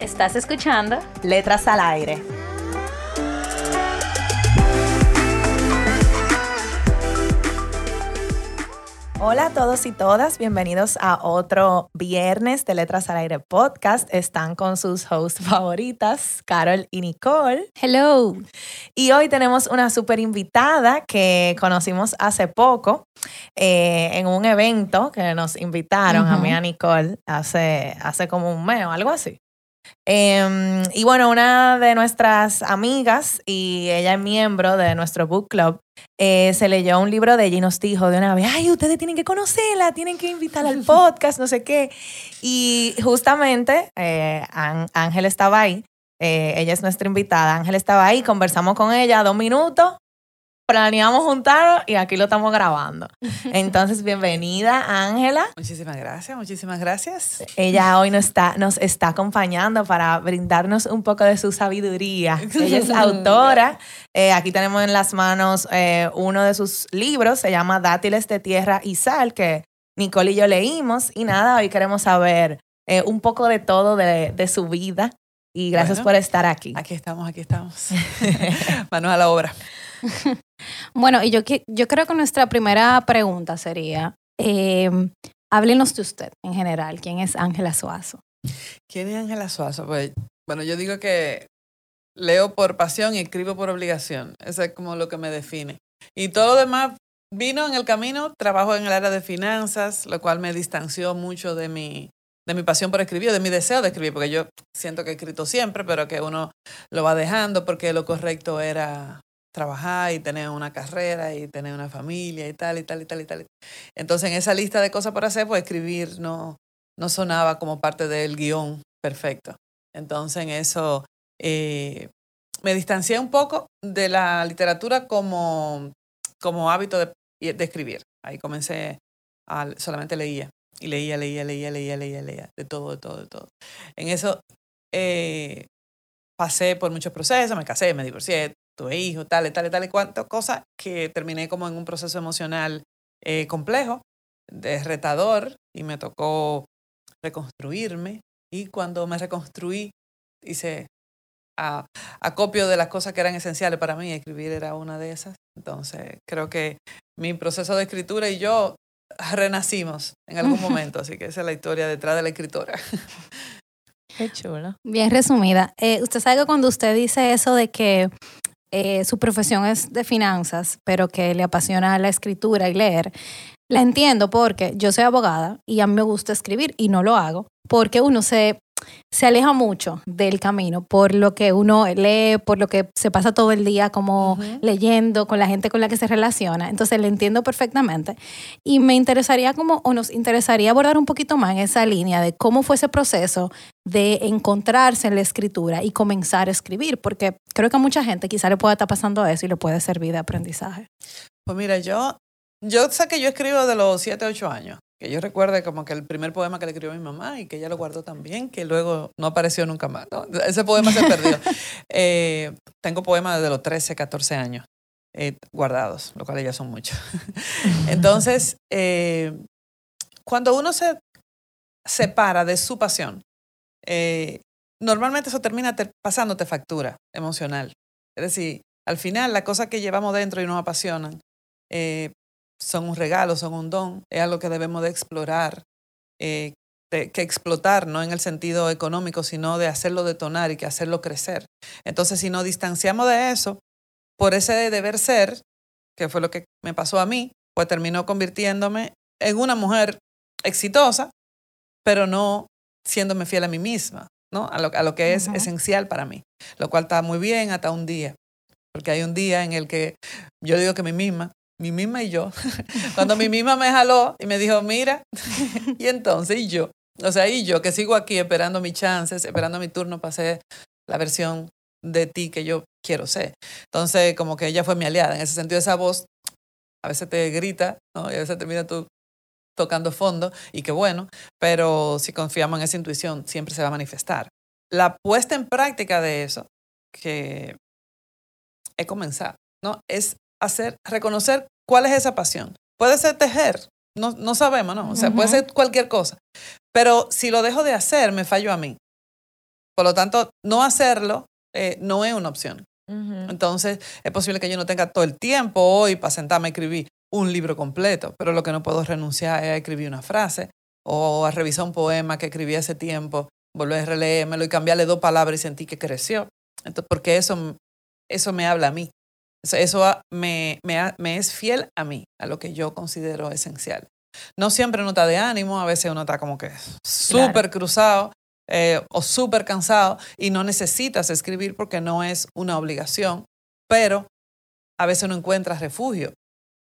¿Estás escuchando? Letras al aire. Hola a todos y todas, bienvenidos a otro viernes de Letras al Aire podcast. Están con sus hosts favoritas, Carol y Nicole. Hello. Y hoy tenemos una super invitada que conocimos hace poco eh, en un evento que nos invitaron a mí y a Nicole hace, hace como un mes o algo así. Em, y bueno, una de nuestras amigas y ella es miembro de nuestro book club, eh, se leyó un libro de ella y nos dijo de una vez, ay, ustedes tienen que conocerla, tienen que invitarla al podcast, no sé qué. Y justamente eh, Ángel estaba ahí, eh, ella es nuestra invitada, Ángel estaba ahí, conversamos con ella dos minutos planeamos juntarnos y aquí lo estamos grabando. Entonces, bienvenida, Ángela. Muchísimas gracias, muchísimas gracias. Ella hoy nos está, nos está acompañando para brindarnos un poco de su sabiduría. Ella es autora. Eh, aquí tenemos en las manos eh, uno de sus libros, se llama Dátiles de Tierra y Sal, que Nicole y yo leímos. Y nada, hoy queremos saber eh, un poco de todo de, de su vida. Y gracias por estar aquí. Aquí estamos, aquí estamos. Manos a la obra. bueno, y yo, yo creo que nuestra primera pregunta sería, eh, háblenos de usted en general. ¿Quién es Ángela Suazo? ¿Quién es Ángela Suazo? Pues, bueno, yo digo que leo por pasión y escribo por obligación. Eso es como lo que me define. Y todo lo demás vino en el camino. Trabajo en el área de finanzas, lo cual me distanció mucho de mi, de mi pasión por escribir, de mi deseo de escribir, porque yo siento que he escrito siempre, pero que uno lo va dejando porque lo correcto era trabajar y tener una carrera y tener una familia y tal y tal y tal y tal. Entonces en esa lista de cosas por hacer, pues escribir no, no sonaba como parte del guion perfecto. Entonces en eso eh, me distancié un poco de la literatura como, como hábito de, escribir. Ahí comencé, a, solamente leía y leía, leía, leía, leía, leía, leía, de todo, de todo, de todo. En eso eh, pasé por muchos procesos, me casé, me divorcié, tuve hijos, tal, tal, tal y cuantas cosas que terminé como en un proceso emocional eh, complejo, retador, y me tocó reconstruirme. Y cuando me reconstruí, hice a, acopio de las cosas que eran esenciales para mí, escribir era una de esas. Entonces, creo que mi proceso de escritura y yo renacimos en algún momento, así que esa es la historia detrás de la escritora. Qué chulo. Bien resumida. Eh, usted sabe que cuando usted dice eso de que eh, su profesión es de finanzas, pero que le apasiona la escritura y leer, la entiendo porque yo soy abogada y a mí me gusta escribir y no lo hago porque uno se se aleja mucho del camino por lo que uno lee, por lo que se pasa todo el día como leyendo con la gente con la que se relaciona. Entonces le entiendo perfectamente. Y me interesaría como, o nos interesaría abordar un poquito más en esa línea de cómo fue ese proceso de encontrarse en la escritura y comenzar a escribir, porque creo que a mucha gente quizá le pueda estar pasando eso y le puede servir de aprendizaje. Pues mira, yo, yo sé que yo escribo de los 7, 8 años que yo recuerde como que el primer poema que le escribió mi mamá y que ella lo guardó también, que luego no apareció nunca más. Ese poema se perdió. eh, tengo poemas desde los 13, 14 años eh, guardados, lo cual ya son muchos. Entonces, eh, cuando uno se separa de su pasión, eh, normalmente eso termina pasándote factura emocional. Es decir, al final, las cosas que llevamos dentro y nos apasionan, son un regalo, son un don, es algo que debemos de explorar, eh, que explotar, no en el sentido económico, sino de hacerlo detonar y que hacerlo crecer. Entonces, si nos distanciamos de eso, por ese deber ser, que fue lo que me pasó a mí, pues terminó convirtiéndome en una mujer exitosa, pero no siéndome fiel a mí misma, ¿no? A lo, a lo que es esencial para mí, lo cual está muy bien hasta un día, porque hay un día en el que yo digo que mí misma, mi misma y yo, cuando mi misma me jaló y me dijo, mira, y entonces y yo, O sea, y yo que sigo aquí esperando mis chances, esperando mi turno para ser la versión de ti que yo quiero ser. Entonces, como que ella fue mi aliada. En ese sentido, esa voz a veces te grita, ¿no? Y a veces te tú tocando fondo, y qué bueno, pero si confiamos en esa intuición, siempre se va a manifestar. La puesta en práctica de eso, que es comenzar, ¿no? Es hacer, reconocer cuál es esa pasión. Puede ser tejer, no, no sabemos, ¿no? O sea, puede ser cualquier cosa. Pero si lo dejo de hacer, me fallo a mí. Por lo tanto, no hacerlo eh, no es una opción. Entonces, es posible que yo no tenga todo el tiempo hoy para sentarme a escribir un libro completo, pero lo que no puedo renunciar es a escribir una frase o a revisar un poema que escribí hace tiempo, volver a releérmelo y cambiarle dos palabras y sentí que creció. Entonces, porque eso, eso me habla a mí. Eso me, me, es fiel a mí, a lo que yo considero esencial. No siempre uno está de ánimo, a veces uno está como que súper cruzado eh, o súper cansado y no necesitas escribir porque no es una obligación, pero a veces uno encuentra refugio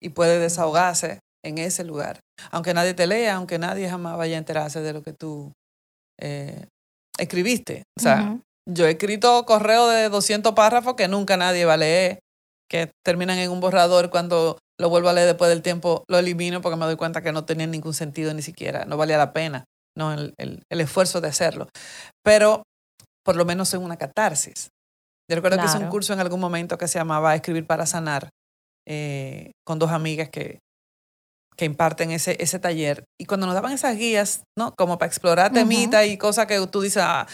y puede desahogarse en ese lugar. Aunque nadie te lea, aunque nadie jamás vaya a enterarse de lo que tú eh, escribiste. O sea, yo he escrito correo de 200 párrafos que nunca nadie va a leer que terminan en un borrador cuando lo vuelvo a leer después del tiempo, lo elimino porque me doy cuenta que no tenía ningún sentido ni siquiera, no valía la pena, no el, el, esfuerzo de hacerlo. Pero por lo menos en una catarsis. Yo recuerdo que hice un curso en algún momento que se llamaba Escribir para Sanar, eh, con dos amigas que, que imparten ese, ese taller. Y cuando nos daban esas guías, ¿no? Como para explorar temita y cosas que tú dices, ah,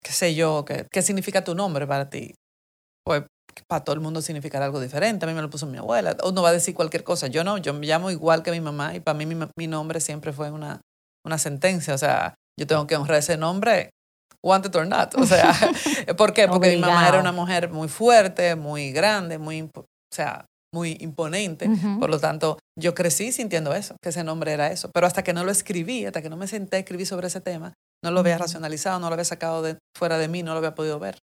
qué sé yo, qué, qué significa tu nombre para ti. Pues para todo el mundo significará algo diferente. A mí me lo puso mi abuela. Uno va a decir cualquier cosa. Yo no, yo me llamo igual que mi mamá y para mí mi, nombre siempre fue una, una sentencia. O sea, yo tengo que honrar ese nombre, wanted or not. O sea, ¿por qué? Porque mi mamá era una mujer muy fuerte, muy grande, muy, o sea, muy imponente. Por lo tanto, yo crecí sintiendo eso, que ese nombre era eso. Pero hasta que no lo escribí, hasta que no me senté a escribir sobre ese tema, no lo había racionalizado, no lo había sacado de, fuera de mí, no lo había podido ver.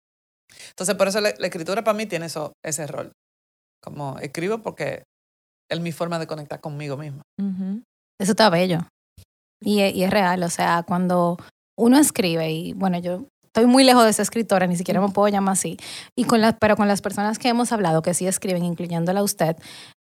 Entonces, por eso la, escritura para mí tiene eso, ese rol. Como escribo porque es mi forma de conectar conmigo misma. Eso está bello. Y, y, es real. O sea, cuando uno escribe, y bueno, yo estoy muy lejos de ser escritora, ni siquiera me puedo llamar así, y con las, pero con las personas que hemos hablado, que sí escriben, incluyéndola a usted,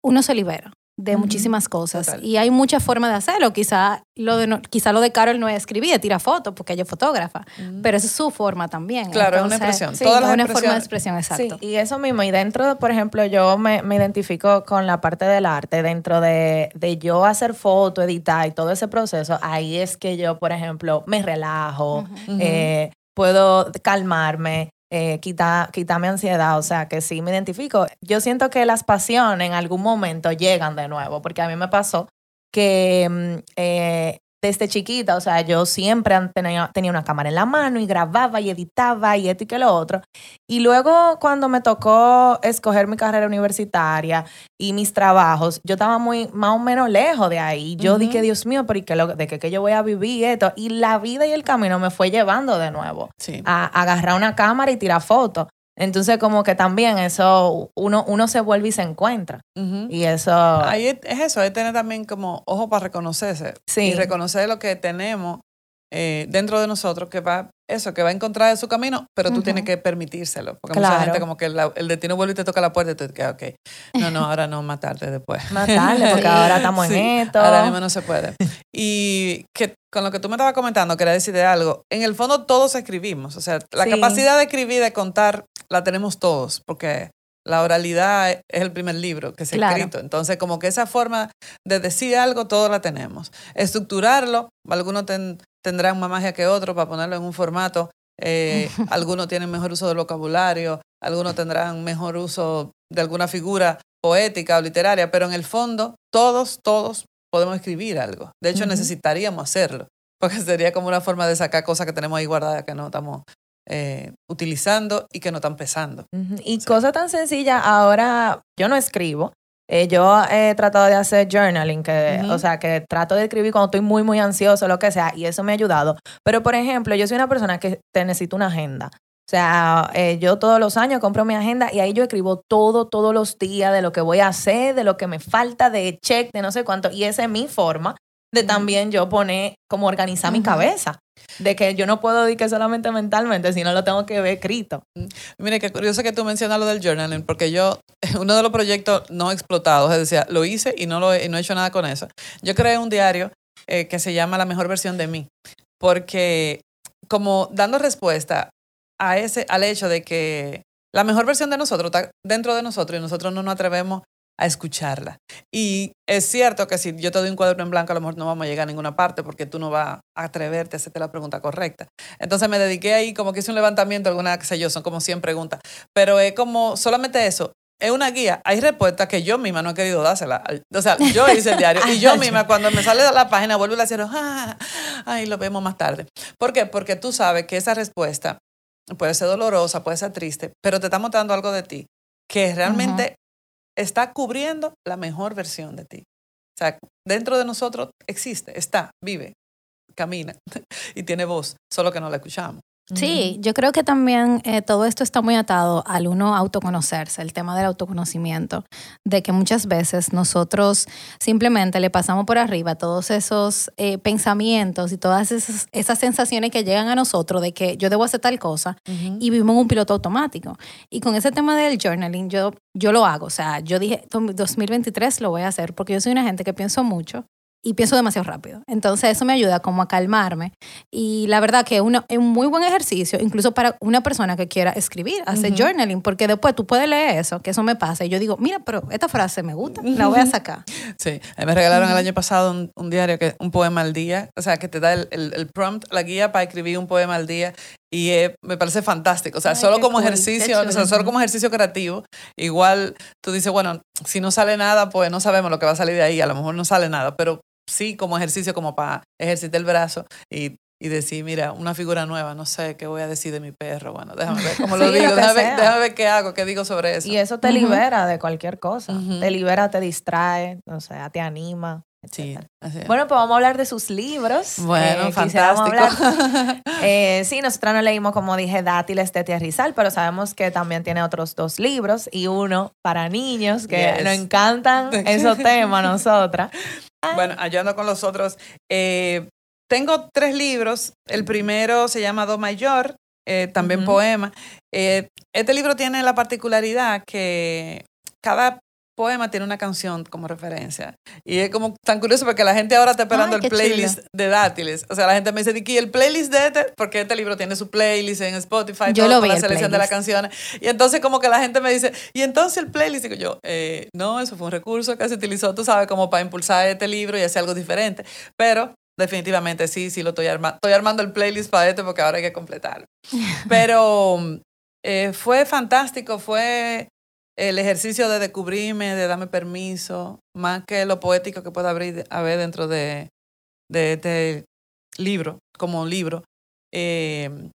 uno se libera de muchísimas cosas. Y hay muchas formas de hacerlo. Quizá lo de, quizá lo de Carol no es escribir, tira fotos, porque ella es fotógrafa. Pero esa es su forma también. Claro, es una expresión. Sí, es una forma de expresión, exacto. Sí, y eso mismo. Y dentro, por ejemplo, yo me, me identifico con la parte del arte. Dentro de, de, yo hacer foto, editar y todo ese proceso, ahí es que yo, por ejemplo, me relajo, eh, puedo calmarme eh, quita, mi ansiedad, o sea, que sí me identifico. Yo siento que las pasiones en algún momento llegan de nuevo, porque a mí me pasó que mm, eh, desde chiquita, o sea, yo siempre tenía, tenía una cámara en la mano y grababa y editaba y esto y que lo otro. Y luego cuando me tocó escoger mi carrera universitaria y mis trabajos, yo estaba muy más o menos lejos de ahí. Yo dije, Dios mío, pero ¿y qué de qué yo voy a vivir esto? Y la vida y el camino me fue llevando de nuevo a, a agarrar una cámara y tirar fotos. Entonces, como que también eso, uno, uno se vuelve y se encuentra. Y eso... Ahí es, eso, es tener también como ojo para reconocerse. Sí. Y reconocer lo que tenemos eh, dentro de nosotros, que va, eso, que va a encontrar su camino, pero tú tienes que permitírselo. Porque mucha gente como que el destino vuelve y te toca la puerta y tú te ok, no, no, ahora no, matarte después. Matarte, porque ahora estamos en esto. Ahora mismo no se puede. Y que con lo que tú me estabas comentando, quería decir de algo. En el fondo todos escribimos, o sea, la capacidad de escribir, de contar, la tenemos todos, porque la oralidad es el primer libro que se ha escrito. Entonces, como que esa forma de decir algo, todos la tenemos. Estructurarlo, algunos tendrán más magia que otros para ponerlo en un formato. Eh, algunos tienen mejor uso del vocabulario, algunos tendrán mejor uso de alguna figura poética o literaria, pero en el fondo, todos, todos podemos escribir algo. De hecho, necesitaríamos hacerlo, porque sería como una forma de sacar cosas que tenemos ahí guardadas que no estamos eh, utilizando y que no están pesando. Y cosa tan sencilla, ahora yo no escribo. Eh, yo he tratado de hacer journaling, que, o sea, que trato de escribir cuando estoy muy, muy ansioso, lo que sea, y eso me ha ayudado. Pero, por ejemplo, yo soy una persona que te necesito una agenda. O sea, eh, yo todos los años compro mi agenda y ahí yo escribo todo, todos los días de lo que voy a hacer, de lo que me falta, de check, de no sé cuánto. Y esa es mi forma de también yo poner, como organizar mi cabeza. De que yo no puedo decir que solamente mentalmente, sino lo tengo que ver escrito. Mire, qué curioso que tú mencionas lo del journaling, porque yo, uno de los proyectos no explotados, es decir, lo hice y no, lo he, no he hecho nada con eso. Yo creé un diario eh, que se llama La mejor versión de mí, porque como dando respuesta a ese, al hecho de que la mejor versión de nosotros está dentro de nosotros y nosotros no nos atrevemos a escucharla. Y es cierto que si yo te doy un cuaderno en blanco, a lo mejor no vamos a llegar a ninguna parte porque tú no vas a atreverte a hacerte la pregunta correcta. Entonces me dediqué ahí, como que hice un levantamiento, alguna, qué sé yo, son como 100 preguntas. Pero es como solamente eso. Es una guía. Hay respuestas que yo misma no he querido dársela. O sea, yo hice el diario y yo misma cuando me sale de la página vuelvo a decir, ah, ay, lo vemos más tarde. ¿Por qué? Porque tú sabes que esa respuesta puede ser dolorosa, puede ser triste, pero te está mostrando algo de ti que realmente está cubriendo la mejor versión de ti. O sea, dentro de nosotros existe, está, vive, camina y tiene voz, solo que no la escuchamos. Sí, yo creo que también eh, todo esto está muy atado al uno autoconocerse, el tema del autoconocimiento, de que muchas veces nosotros simplemente le pasamos por arriba todos esos eh, pensamientos y todas esas, esas, sensaciones que llegan a nosotros de que yo debo hacer tal cosa y vivimos un piloto automático. Y con ese tema del journaling, yo, yo lo hago, o sea, yo dije, 2023 lo voy a hacer porque yo soy una gente que pienso mucho y pienso demasiado rápido. Entonces eso me ayuda como a calmarme. Y la verdad que uno, es un muy buen ejercicio, incluso para una persona que quiera escribir, hacer journaling, porque después tú puedes leer eso, que eso me pasa. Y yo digo, mira, pero esta frase me gusta, la voy a sacar. Sí, me regalaron el año pasado un, diario, que un poema al día, o sea, que te da el, el, prompt, la guía para escribir un poema al día. Y me parece fantástico. O sea, solo como ejercicio, o sea, solo como ejercicio creativo. Igual tú dices, bueno, si no sale nada, pues no sabemos lo que va a salir de ahí. A lo mejor no sale nada, pero sí como ejercicio, como para ejercitar el brazo y, y, decir, mira, una figura nueva, no sé qué voy a decir de mi perro. Bueno, déjame ver cómo lo digo, déjame, ver qué hago, qué digo sobre eso. Y eso te libera de cualquier cosa. Te libera, te distrae, o sea, te anima. Sí, bueno, pues vamos a hablar de sus libros. Bueno, eh, fantástico. Eh, sí, nosotros no leímos, como dije, Dátiles de Tierrizal, pero sabemos que también tiene otros dos libros y uno para niños, que nos encantan esos temas a nosotras. Bueno, ayudando con los otros. Eh, tengo tres libros. El primero se llama Do Mayor, eh, también poema. Eh, este libro tiene la particularidad que cada poema tiene una canción como referencia. Y es como tan curioso porque la gente ahora está esperando el playlist de dátiles. O sea, la gente me dice, ¿y el playlist de este? Porque este libro tiene su playlist en Spotify, yo lo vi la selección de las canciones. Y entonces como que la gente me dice, ¿y entonces el playlist? Digo yo, eh, no, eso fue un recurso que se utilizó, tú sabes, como para impulsar este libro y hacer algo diferente. Pero definitivamente sí, sí lo estoy armando. Estoy armando el playlist para este porque ahora hay que completarlo. Pero eh, fue fantástico, fue el ejercicio de descubrirme, de darme permiso, más que lo poético que pueda haber, haber dentro de, este libro, como libro. Eh,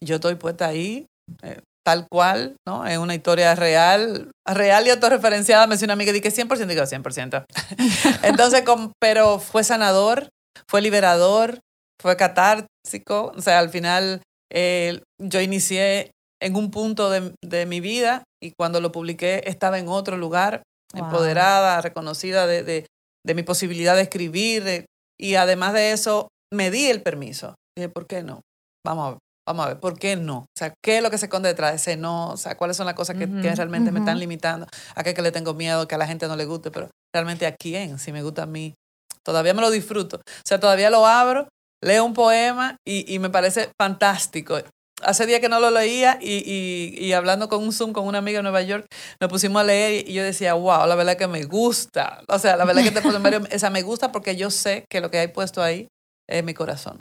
yo estoy puesta ahí, eh, tal cual, ¿no? Es una historia real, real y autorreferenciada. Me decía una amiga, dije 100%, digo 100%. Entonces, pero fue sanador, fue liberador, fue catártico. O sea, al final eh, yo inicié en un punto de, mi vida y cuando lo publiqué estaba en otro lugar, empoderada, reconocida de, de, de, mi posibilidad de escribir. y además de eso, me di el permiso. Dije, ¿por qué no? Vamos a ver. Vamos a ver, ¿por qué no? O sea, ¿qué es lo que se esconde detrás de ese no? O sea, ¿cuáles son las cosas que, que realmente me están limitando? ¿A qué que le tengo miedo? Que a la gente no le guste, pero realmente a quién, si me gusta a mí. Todavía me lo disfruto. O sea, todavía lo abro, leo un poema y, y me parece fantástico hace días que no lo leía y, y, y, hablando con un Zoom con una amiga en Nueva York, nos pusimos a leer y yo decía, wow, la verdad que me gusta. O sea, la verdad que este esa me gusta porque yo sé que lo que hay puesto ahí es mi corazón.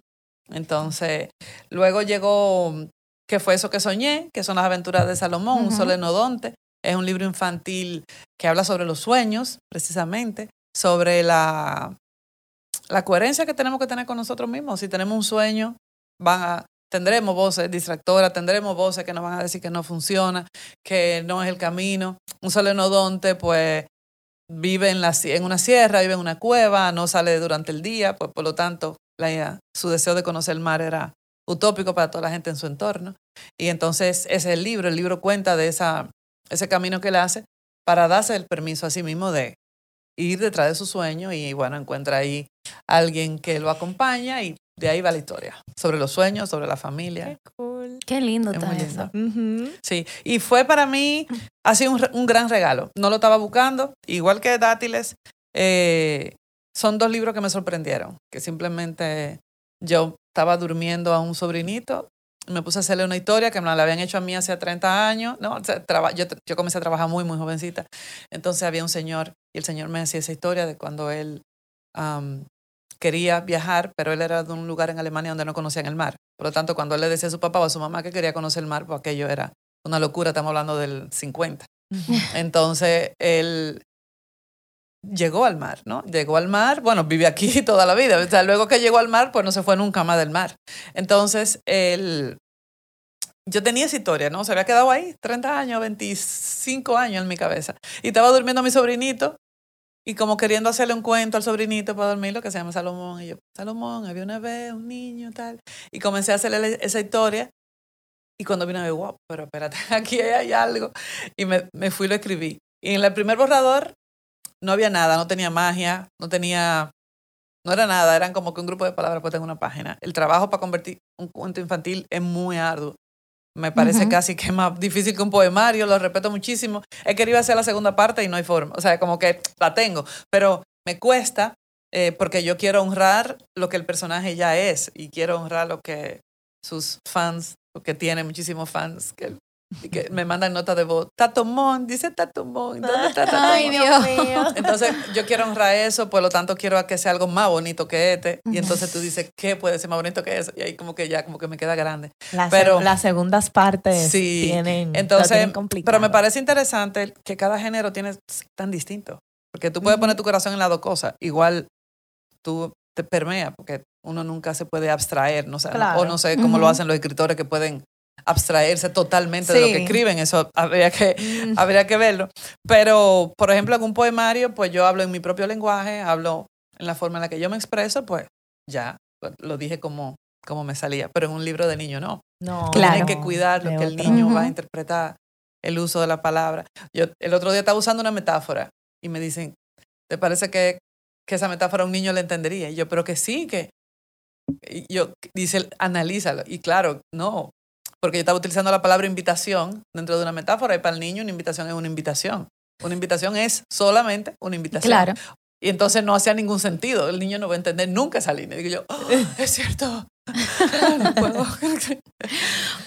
Entonces, luego llegó, que fue eso que soñé, que son las aventuras de Salomón, un solenodonte. Es un libro infantil que habla sobre los sueños, precisamente, sobre la, la coherencia que tenemos que tener con nosotros mismos. Si tenemos un sueño, van a, tendremos voces distractoras, tendremos voces que nos van a decir que no funciona, que no es el camino. Un solenodonte, pues, vive en, la, una sierra, vive en una cueva, no sale durante el día, pues por lo tanto, su deseo de conocer el mar era utópico para toda la gente en su entorno. Y entonces ese es el libro, el libro cuenta de ese camino que él hace para darse el permiso a sí mismo de ir detrás de su sueño y bueno, encuentra ahí alguien que lo acompaña y de ahí va la historia. Sobre los sueños, sobre la familia. Qué cool. Qué lindo Es está muy eso. Sí, y fue para mí, ha sido un, gran regalo. No lo estaba buscando, igual que Dátiles. eh, son dos libros que me sorprendieron, que simplemente yo estaba durmiendo a un sobrinito, me puse a hacerle una historia que me la habían hecho a mí hace 30 años, ¿no? O sea, traba- yo, yo comencé a trabajar muy, muy jovencita. Entonces había un señor y el señor me hacía esa historia de cuando él quería viajar, pero él era de un lugar en Alemania donde no conocían el mar. Por lo tanto, cuando él le decía a su papá o a su mamá que quería conocer el mar, pues aquello era una locura, estamos hablando del 50. Entonces, él llegó al mar, ¿no? Llegó al mar, bueno, vive aquí toda la vida. O sea, luego que llegó al mar, pues no se fue nunca más del mar. Entonces, él, yo tenía esa historia, ¿no? Se había quedado ahí, 30 años, 25 años en mi cabeza. Y estaba durmiendo mi sobrinito y como queriendo hacerle un cuento al sobrinito para dormirlo, que se llama Salomón. Y yo, Salomón, había una vez un niño, tal. Y comencé a hacerle esa historia. Y cuando ver, wow, pero espérate, aquí hay algo. Y me, me fui y lo escribí. Y en el primer borrador no había nada, no tenía magia, no tenía, no era nada, eran como que un grupo de palabras puestas en una página. El trabajo para convertir un cuento infantil es muy arduo. Me parece casi que más difícil que un poemario, lo respeto muchísimo. He querido hacer la segunda parte y no hay forma. O sea, como que la tengo, pero me cuesta eh, porque yo quiero honrar lo que el personaje ya es y quiero honrar lo que sus fans, porque tiene muchísimos fans que, que me mandan nota de voz. Tatomón, dice Tatomón. ¿Dónde está Tatomón? Ay, Dios. mío. Entonces, yo quiero honrar eso, por lo tanto, quiero que sea algo más bonito que este. Y entonces tú dices, ¿qué puede ser más bonito que eso? Y ahí como que ya, como que me queda grande. Pero- las segundas partes Sí, tienen, Entonces, tienen complicado. pero me parece interesante que cada género tiene tan distinto. Porque tú puedes poner tu corazón en las dos cosas. Igual tú te permea, porque uno nunca se puede abstraer, no sé, Claro. o no sé cómo lo hacen los escritores que pueden abstraerse totalmente de lo que escriben, eso habría que, Mm. habría que verlo. Pero, por ejemplo, en un poemario, pues yo hablo en mi propio lenguaje, hablo en la forma en la que yo me expreso, pues ya lo dije como, como me salía. Pero en un libro de niño no. No, Claro. Tienes que cuidar lo que el niño va a interpretar, el uso de la palabra. Yo el otro día estaba usando una metáfora y me dicen, ¿te parece que, que esa metáfora un niño le entendería? Y yo, pero que sí, que... y yo, dice, analízalo. Y claro, no, porque yo estaba utilizando la palabra invitación dentro de una metáfora y para el niño una invitación es una invitación. Una invitación es solamente una invitación. Claro. Y entonces no hacía ningún sentido. El niño no va a entender nunca esa línea. Digo yo, "Oh, es cierto. No puedo.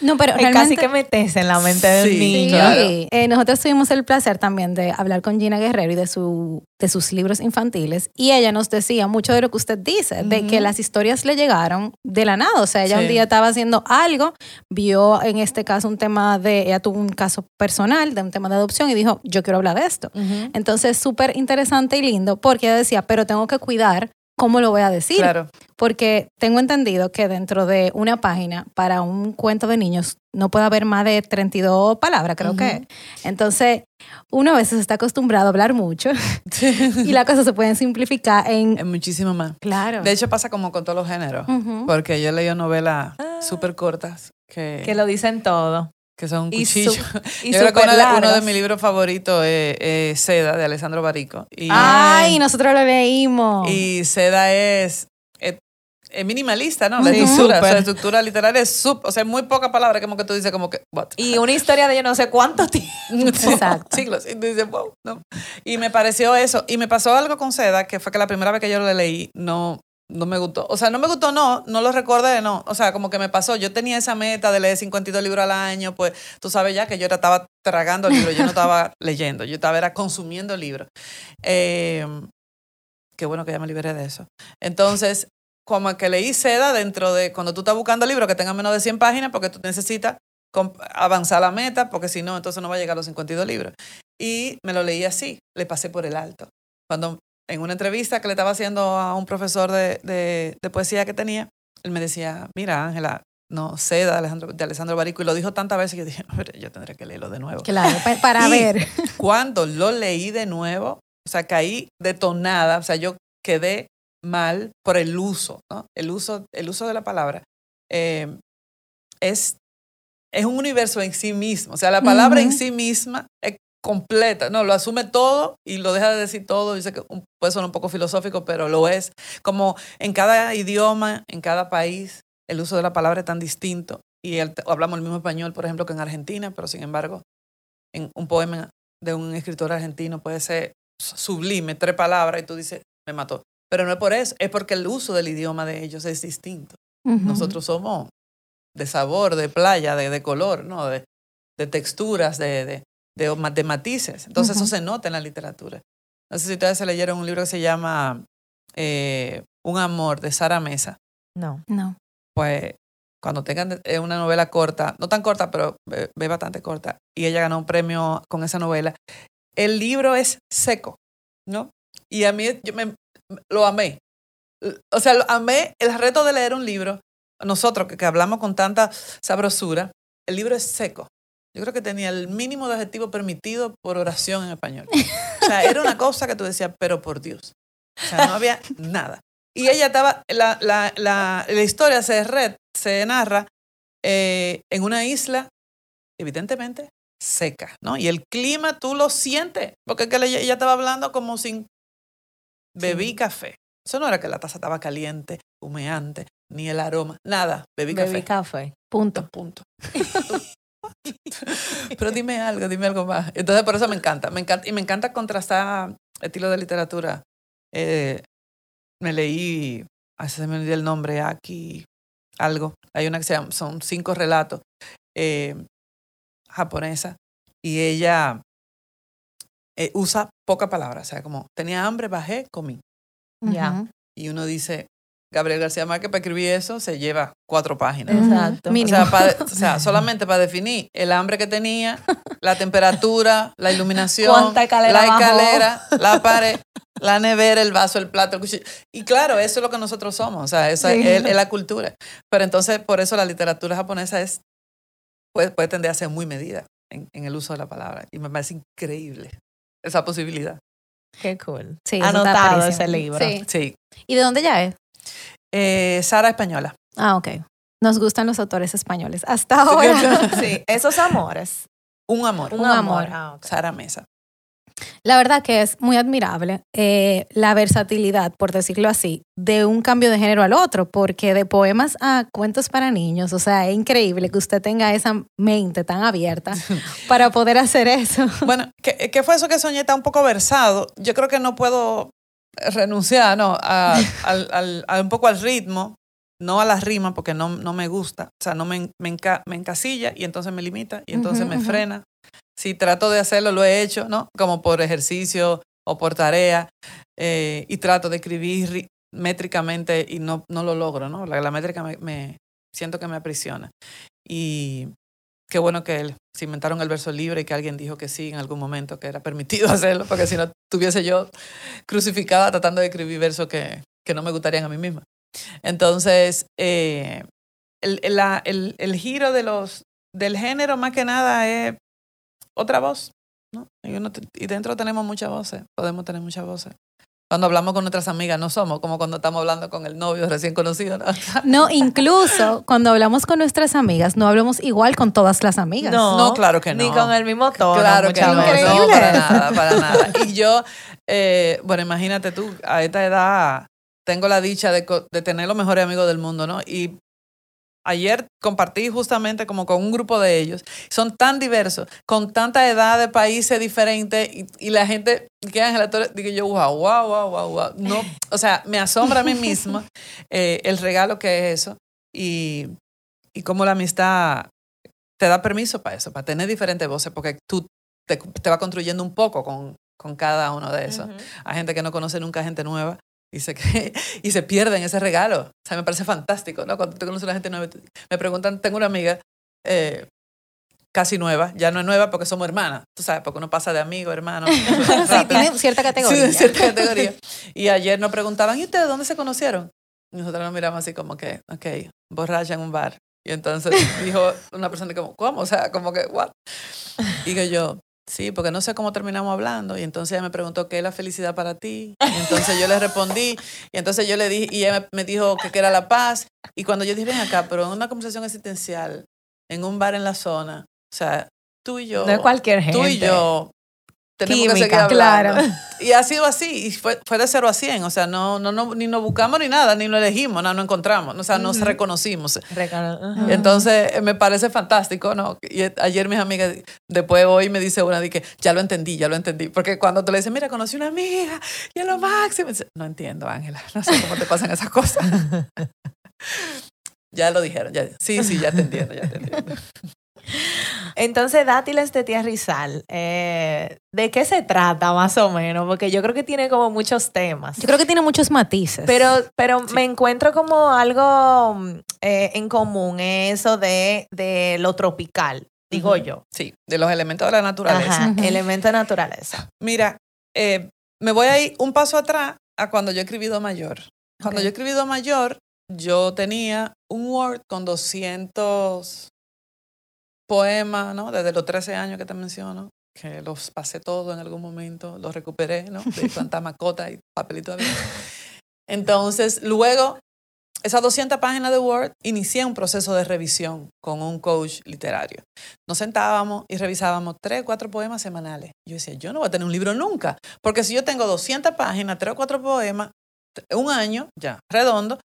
No, pero Es realmente... casi que metes en la mente del Sí, niño. claro. Eh, nosotros tuvimos el placer también de hablar con Gina Guerrero y de, su, de sus libros infantiles. Y ella nos decía mucho de lo que usted dice, de que las historias le llegaron de la nada. O sea, ella Sí. un día estaba haciendo algo, vio en este caso un tema de, ella tuvo un caso personal de un tema de adopción y dijo, yo quiero hablar de esto. Entonces, súper interesante y lindo porque ella decía, pero tengo que cuidar cómo lo voy a decir. Claro. Porque tengo entendido que dentro de una página para un cuento de niños no puede haber más de 32 palabras, creo que. Entonces, uno a veces está acostumbrado a hablar mucho y las cosas se pueden simplificar en... Es muchísimo más. Claro. De hecho, pasa como con todos los géneros. Porque yo he leído novelas Ah. súper cortas que, Que lo dicen todo. Que son un Y y yo creo que uno de, uno de largas. mis libros favoritos es, es Seda, de Alessandro Barico. Y, Ay, nosotros lo leímos. y Seda es, es, es minimalista, ¿no? La Ujú. estructura, o sea, Súper. la estructura literaria es súper, o sea, muy pocas palabras, como que tú dices como que, what? Y una historia de yo no sé cuánto tiempo. Exacto. siglos. Y tú dices, wow, no. Y me pareció eso. Y me pasó algo con Seda, que fue que la primera vez que yo lo leí, no, no me gustó. O sea, no me gustó, no, no lo recordé, no. O sea, como que me pasó. Yo tenía esa meta de leer 52 libros al año, pues tú sabes ya que yo estaba tragando libros, yo no estaba leyendo, yo estaba era consumiendo libros. Eh, qué bueno que ya me liberé de eso. Entonces, como que leí Seda dentro de, cuando tú estás buscando libros que tengan menos de 100 páginas, porque tú necesitas avanzar la meta, porque si no, entonces no va a llegar a los 52 libros. Y me lo leí así, le pasé por el alto. Cuando en una entrevista que le estaba haciendo a un profesor de, de- de poesía que tenía, él me decía, mira Ángela, no, Seda de Alejandro, de Alessandro Barico, y lo dijo tantas veces que yo dije, "A ver, yo tendré que leerlo de nuevo. Claro, pa- para Y ver. Cuando lo leí de nuevo, o sea, caí detonada, o sea, yo quedé mal por el uso, ¿no? El uso, el uso de la palabra. Eh, es, es un universo en sí mismo, o sea, la palabra en sí misma es completa, no, lo asume todo y lo deja de decir todo. Dice que un- puede sonar un poco filosófico, pero lo es. Como en cada idioma, en cada país, el uso de la palabra es tan distinto. Y el- hablamos el mismo español, por ejemplo, que en Argentina, pero sin embargo, en un poema de un escritor argentino puede ser sublime, tres palabras, y tú dices, me mató. Pero no es por eso, es porque el uso del idioma de ellos es distinto. Nosotros somos de sabor, de playa, de, de color, ¿no? De, de texturas, de, de, de, de matices. Entonces eso se nota en la literatura. No sé si ustedes se leyeron un libro que se llama eh, Un amor de Sara Mesa. No. No. Pues cuando tengan eh, una novela corta, no tan corta, pero ve, ve bastante corta, y ella ganó un premio con esa novela, el libro es seco, ¿no? Y a mí yo me, lo amé. O sea, lo amé el reto de leer un libro. Nosotros que, que hablamos con tanta sabrosura, el libro es seco. Yo creo que tenía el mínimo de adjetivo permitido por oración en español. O sea, era una cosa que tú decías, pero por Dios. O sea, no había nada. Y ella estaba, la, la, la, la historia se, red, se narra eh, en una isla, evidentemente, seca, ¿no? Y el clima tú lo sientes, porque es que ella, estaba hablando como sin bebí Sí. café. Eso no era que la taza estaba caliente, humeante, ni el aroma, nada, bebí, Bebí café. café. Punto. Punto. Pero dime algo, dime algo más. Entonces, por eso me encanta. Me encanta y me encanta contrastar estilo de literatura. Eh, me leí, ay, se me olvidó el nombre, aquí, algo. Hay una que se llama, son cinco relatos eh, japonesa y ella eh, usa poca palabra. O sea, como tenía hambre, bajé, comí. Ya. Ujú. Y uno dice, Gabriel García Márquez para escribir eso se lleva cuatro páginas. Exacto. O Mínimo. sea, pa- o sea, solamente para definir el hambre que tenía, la temperatura, la iluminación, ¿Cuánta escalera la bajó? escalera, la pared, la nevera, el vaso, el plato, el cuchillo. Y claro, eso es lo que nosotros somos, o sea, esa Sí. es, es la cultura. Pero entonces, por eso la literatura japonesa es, puede, puede tender a ser muy medida en, en el uso de la palabra. Y me parece increíble esa posibilidad. Qué cool. Sí, Anotado ese libro. Sí. Sí. ¿Y de dónde ya es? Eh, Sara Española. Ah, ok. Nos gustan los autores españoles. Hasta ahora. Sí, esos amores. Un amor. Un amor. Ah. Sara Mesa. La verdad que es muy admirable eh, la versatilidad, por decirlo así, de un cambio de género al otro, porque de poemas a cuentos para niños, o sea, es increíble que usted tenga esa mente tan abierta para poder hacer eso. Bueno, ¿qué, qué fue eso que soñé? Un poco versado. Yo creo que no puedo renunciar, ¿no? A, al, al- a un poco al ritmo, no a las rimas, porque no, no me gusta. O sea, no me, me, enca- me encasilla y entonces me limita y entonces me frena. Si trato de hacerlo, lo he hecho, ¿no? Como por ejercicio o por tarea. eh, y trato de escribir ri- métricamente y no, no lo logro, ¿no? La, la métrica me, me- siento que me aprisiona. Y qué bueno que él, se inventaron el verso libre y que alguien dijo que sí en algún momento, que era permitido hacerlo, porque si no tuviese yo crucificada tratando de escribir versos que, que no me gustarían a mí misma. Entonces, eh, el, el- el- el giro de los, del género más que nada es otra voz. ¿no? Y dentro tenemos muchas voces, podemos tener muchas voces. Cuando hablamos con nuestras amigas no somos como cuando estamos hablando con el novio recién conocido. ¿no? No, incluso cuando hablamos con nuestras amigas, no hablamos igual con todas las amigas. No, No, claro que Ni no. con el mismo tono. Claro que no, Increíble para nada, para nada. Y yo, eh, bueno, imagínate tú, a esta edad tengo la dicha de, co- de tener los mejores amigos del mundo, ¿no? Y ayer compartí justamente como con un grupo de ellos. Son tan diversos, con tanta edad de países diferentes y, y la gente que Ángela Torres, digo yo, wow, wow, wow, wow, wow. No, o sea, me asombra a mí misma eh, el regalo que es eso y, y cómo la amistad te da permiso para eso, para tener diferentes voces, porque tú te, te vas construyendo un poco con, con cada uno de esos. Hay gente que no conoce nunca gente nueva y se, y se pierden ese regalo. O sea, me parece fantástico, ¿no? Cuando tú conoces a una gente nueva, me preguntan, tengo una amiga eh, casi nueva, ya no es nueva porque somos hermanas, tú sabes, porque uno pasa de amigo, hermano. Sí, tiene cierta categoría. Sí, cierta categoría. Y ayer nos preguntaban, ¿y ustedes dónde se conocieron? Y nosotros nos miramos así como que, ok, borracha en un bar. Y entonces dijo una persona como, ¿cómo? O sea, como que, ¿what? Y digo yo, sí, porque no sé cómo terminamos hablando. Y entonces ella me preguntó, ¿qué es la felicidad para ti? Y entonces yo le respondí. Y entonces yo le dije, y ella me- dijo que qué era la paz. Y cuando yo dije, ven acá, pero en una conversación existencial, en un bar en la zona, o sea, tú y yo No es cualquier gente. tú y yo tenemos que seguir Química. hablando. Claro. Y ha sido así, y fue, fue de 0 a 100, o sea, no, no, no, ni nos buscamos ni nada, ni lo elegimos, no nos encontramos, o sea, nos reconocimos. Entonces, eh, me parece fantástico, ¿no? Y eh, ayer mis amigas, después hoy me dice una, de que ya lo entendí, ya lo entendí. Porque cuando tú le dices, mira, conocí una amiga y es lo máximo. dice, no entiendo, Ángela, no sé cómo te pasan esas cosas. ya lo dijeron, ya. Sí, sí, ya te entiendo, ya te entiendo. Entonces, Dátiles de Tierra y Sal, eh, ¿de qué se trata más o menos? Porque yo creo que tiene como muchos temas. Yo creo que tiene muchos matices. Pero, pero me encuentro como algo mm, eh, en común, eso de, de lo tropical, digo yo. Sí, de los elementos de la naturaleza. Ajá, Ujú. elemento de naturaleza. Mira, eh, me voy a ir un paso atrás a cuando yo escribí Do Mayor. Cuando yo escribí Do Mayor, yo tenía un Word con 200 poemas, ¿no? Desde los 13 años que te menciono, que los pasé todos en algún momento, los recuperé, ¿no? De tanta macota y papelito. Entonces, luego, esas 200 páginas de Word, inicié un proceso de revisión con un coach literario. Nos sentábamos y revisábamos tres cuatro poemas semanales. Yo decía, yo no voy a tener un libro nunca, porque si yo tengo 200 páginas, tres o cuatro poemas, un año, ya, redondo,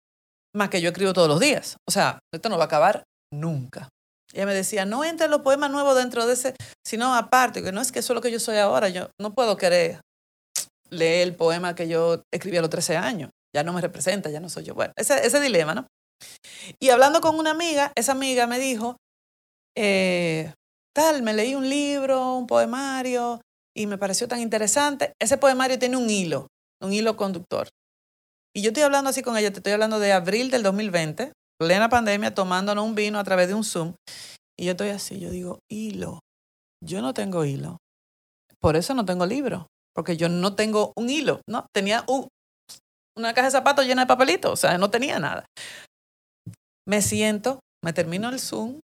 más que yo escribo todos los días. O sea, esto no va a acabar nunca. Ella me decía, no entre los poemas nuevos dentro de ese, sino aparte, que no es que eso es lo que yo soy ahora, yo no puedo querer leer el poema que yo escribí a los 13 años, ya no me representa, ya no soy yo. Bueno, ese, ese dilema, ¿no? Y hablando con una amiga, esa amiga me dijo, eh, tal, me leí un libro, un poemario, y me pareció tan interesante. Ese poemario tiene un hilo, un hilo conductor. Y yo estoy hablando así con ella, te estoy hablando de abril del 2020, plena pandemia, tomándonos un vino a través de un Zoom. Y yo estoy así, yo digo, hilo. Yo no tengo hilo. Por eso no tengo libro, porque yo no tengo un hilo, ¿no? Tenía un- una caja de zapatos llena de papelitos, o sea, no tenía nada. Me siento, me termino el Zoom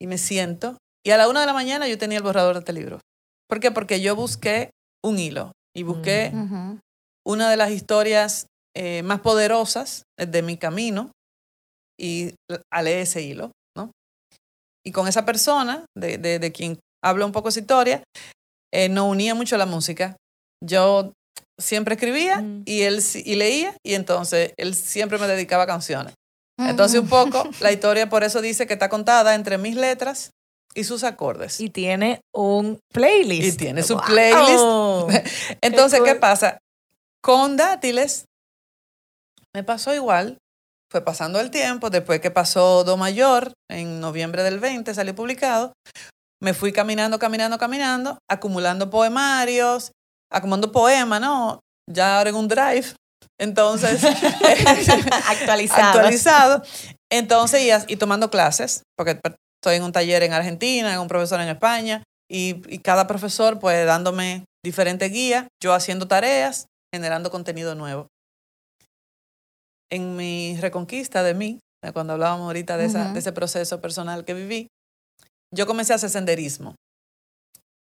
y me siento. Y a la una de la mañana yo tenía el borrador de este libro. ¿Por qué? Porque yo busqué un hilo y busqué Ujú. una de las historias eh, más poderosas de mi camino y leer ese hilo, ¿no? Y con esa persona, de, de, de quien habla un poco esa historia, eh, nos unía mucho la música. Yo siempre escribía Mm. y él y leía y entonces él siempre me dedicaba a canciones. Entonces un poco la historia por eso dice que está contada entre mis letras y sus acordes. Y tiene un playlist. Y tiene su ¡Wow! playlist. Entonces, ¿qué pasa? Con dátiles me pasó igual. Fue pasando el tiempo, después que pasó Do Mayor, en noviembre del 20 salió publicado, me fui caminando, caminando, caminando, acumulando poemarios, acumulando poemas, ¿no? Ya ahora en un drive. Entonces, Actualizados. actualizado. Entonces, y, y tomando clases, porque estoy en un taller en Argentina, en un profesor en España, y, y cada profesor pues dándome diferentes guías, yo haciendo tareas, generando contenido nuevo. En mi reconquista de mí, cuando hablábamos ahorita de, esa- Ujú. de ese proceso personal que viví, yo comencé a hacer senderismo,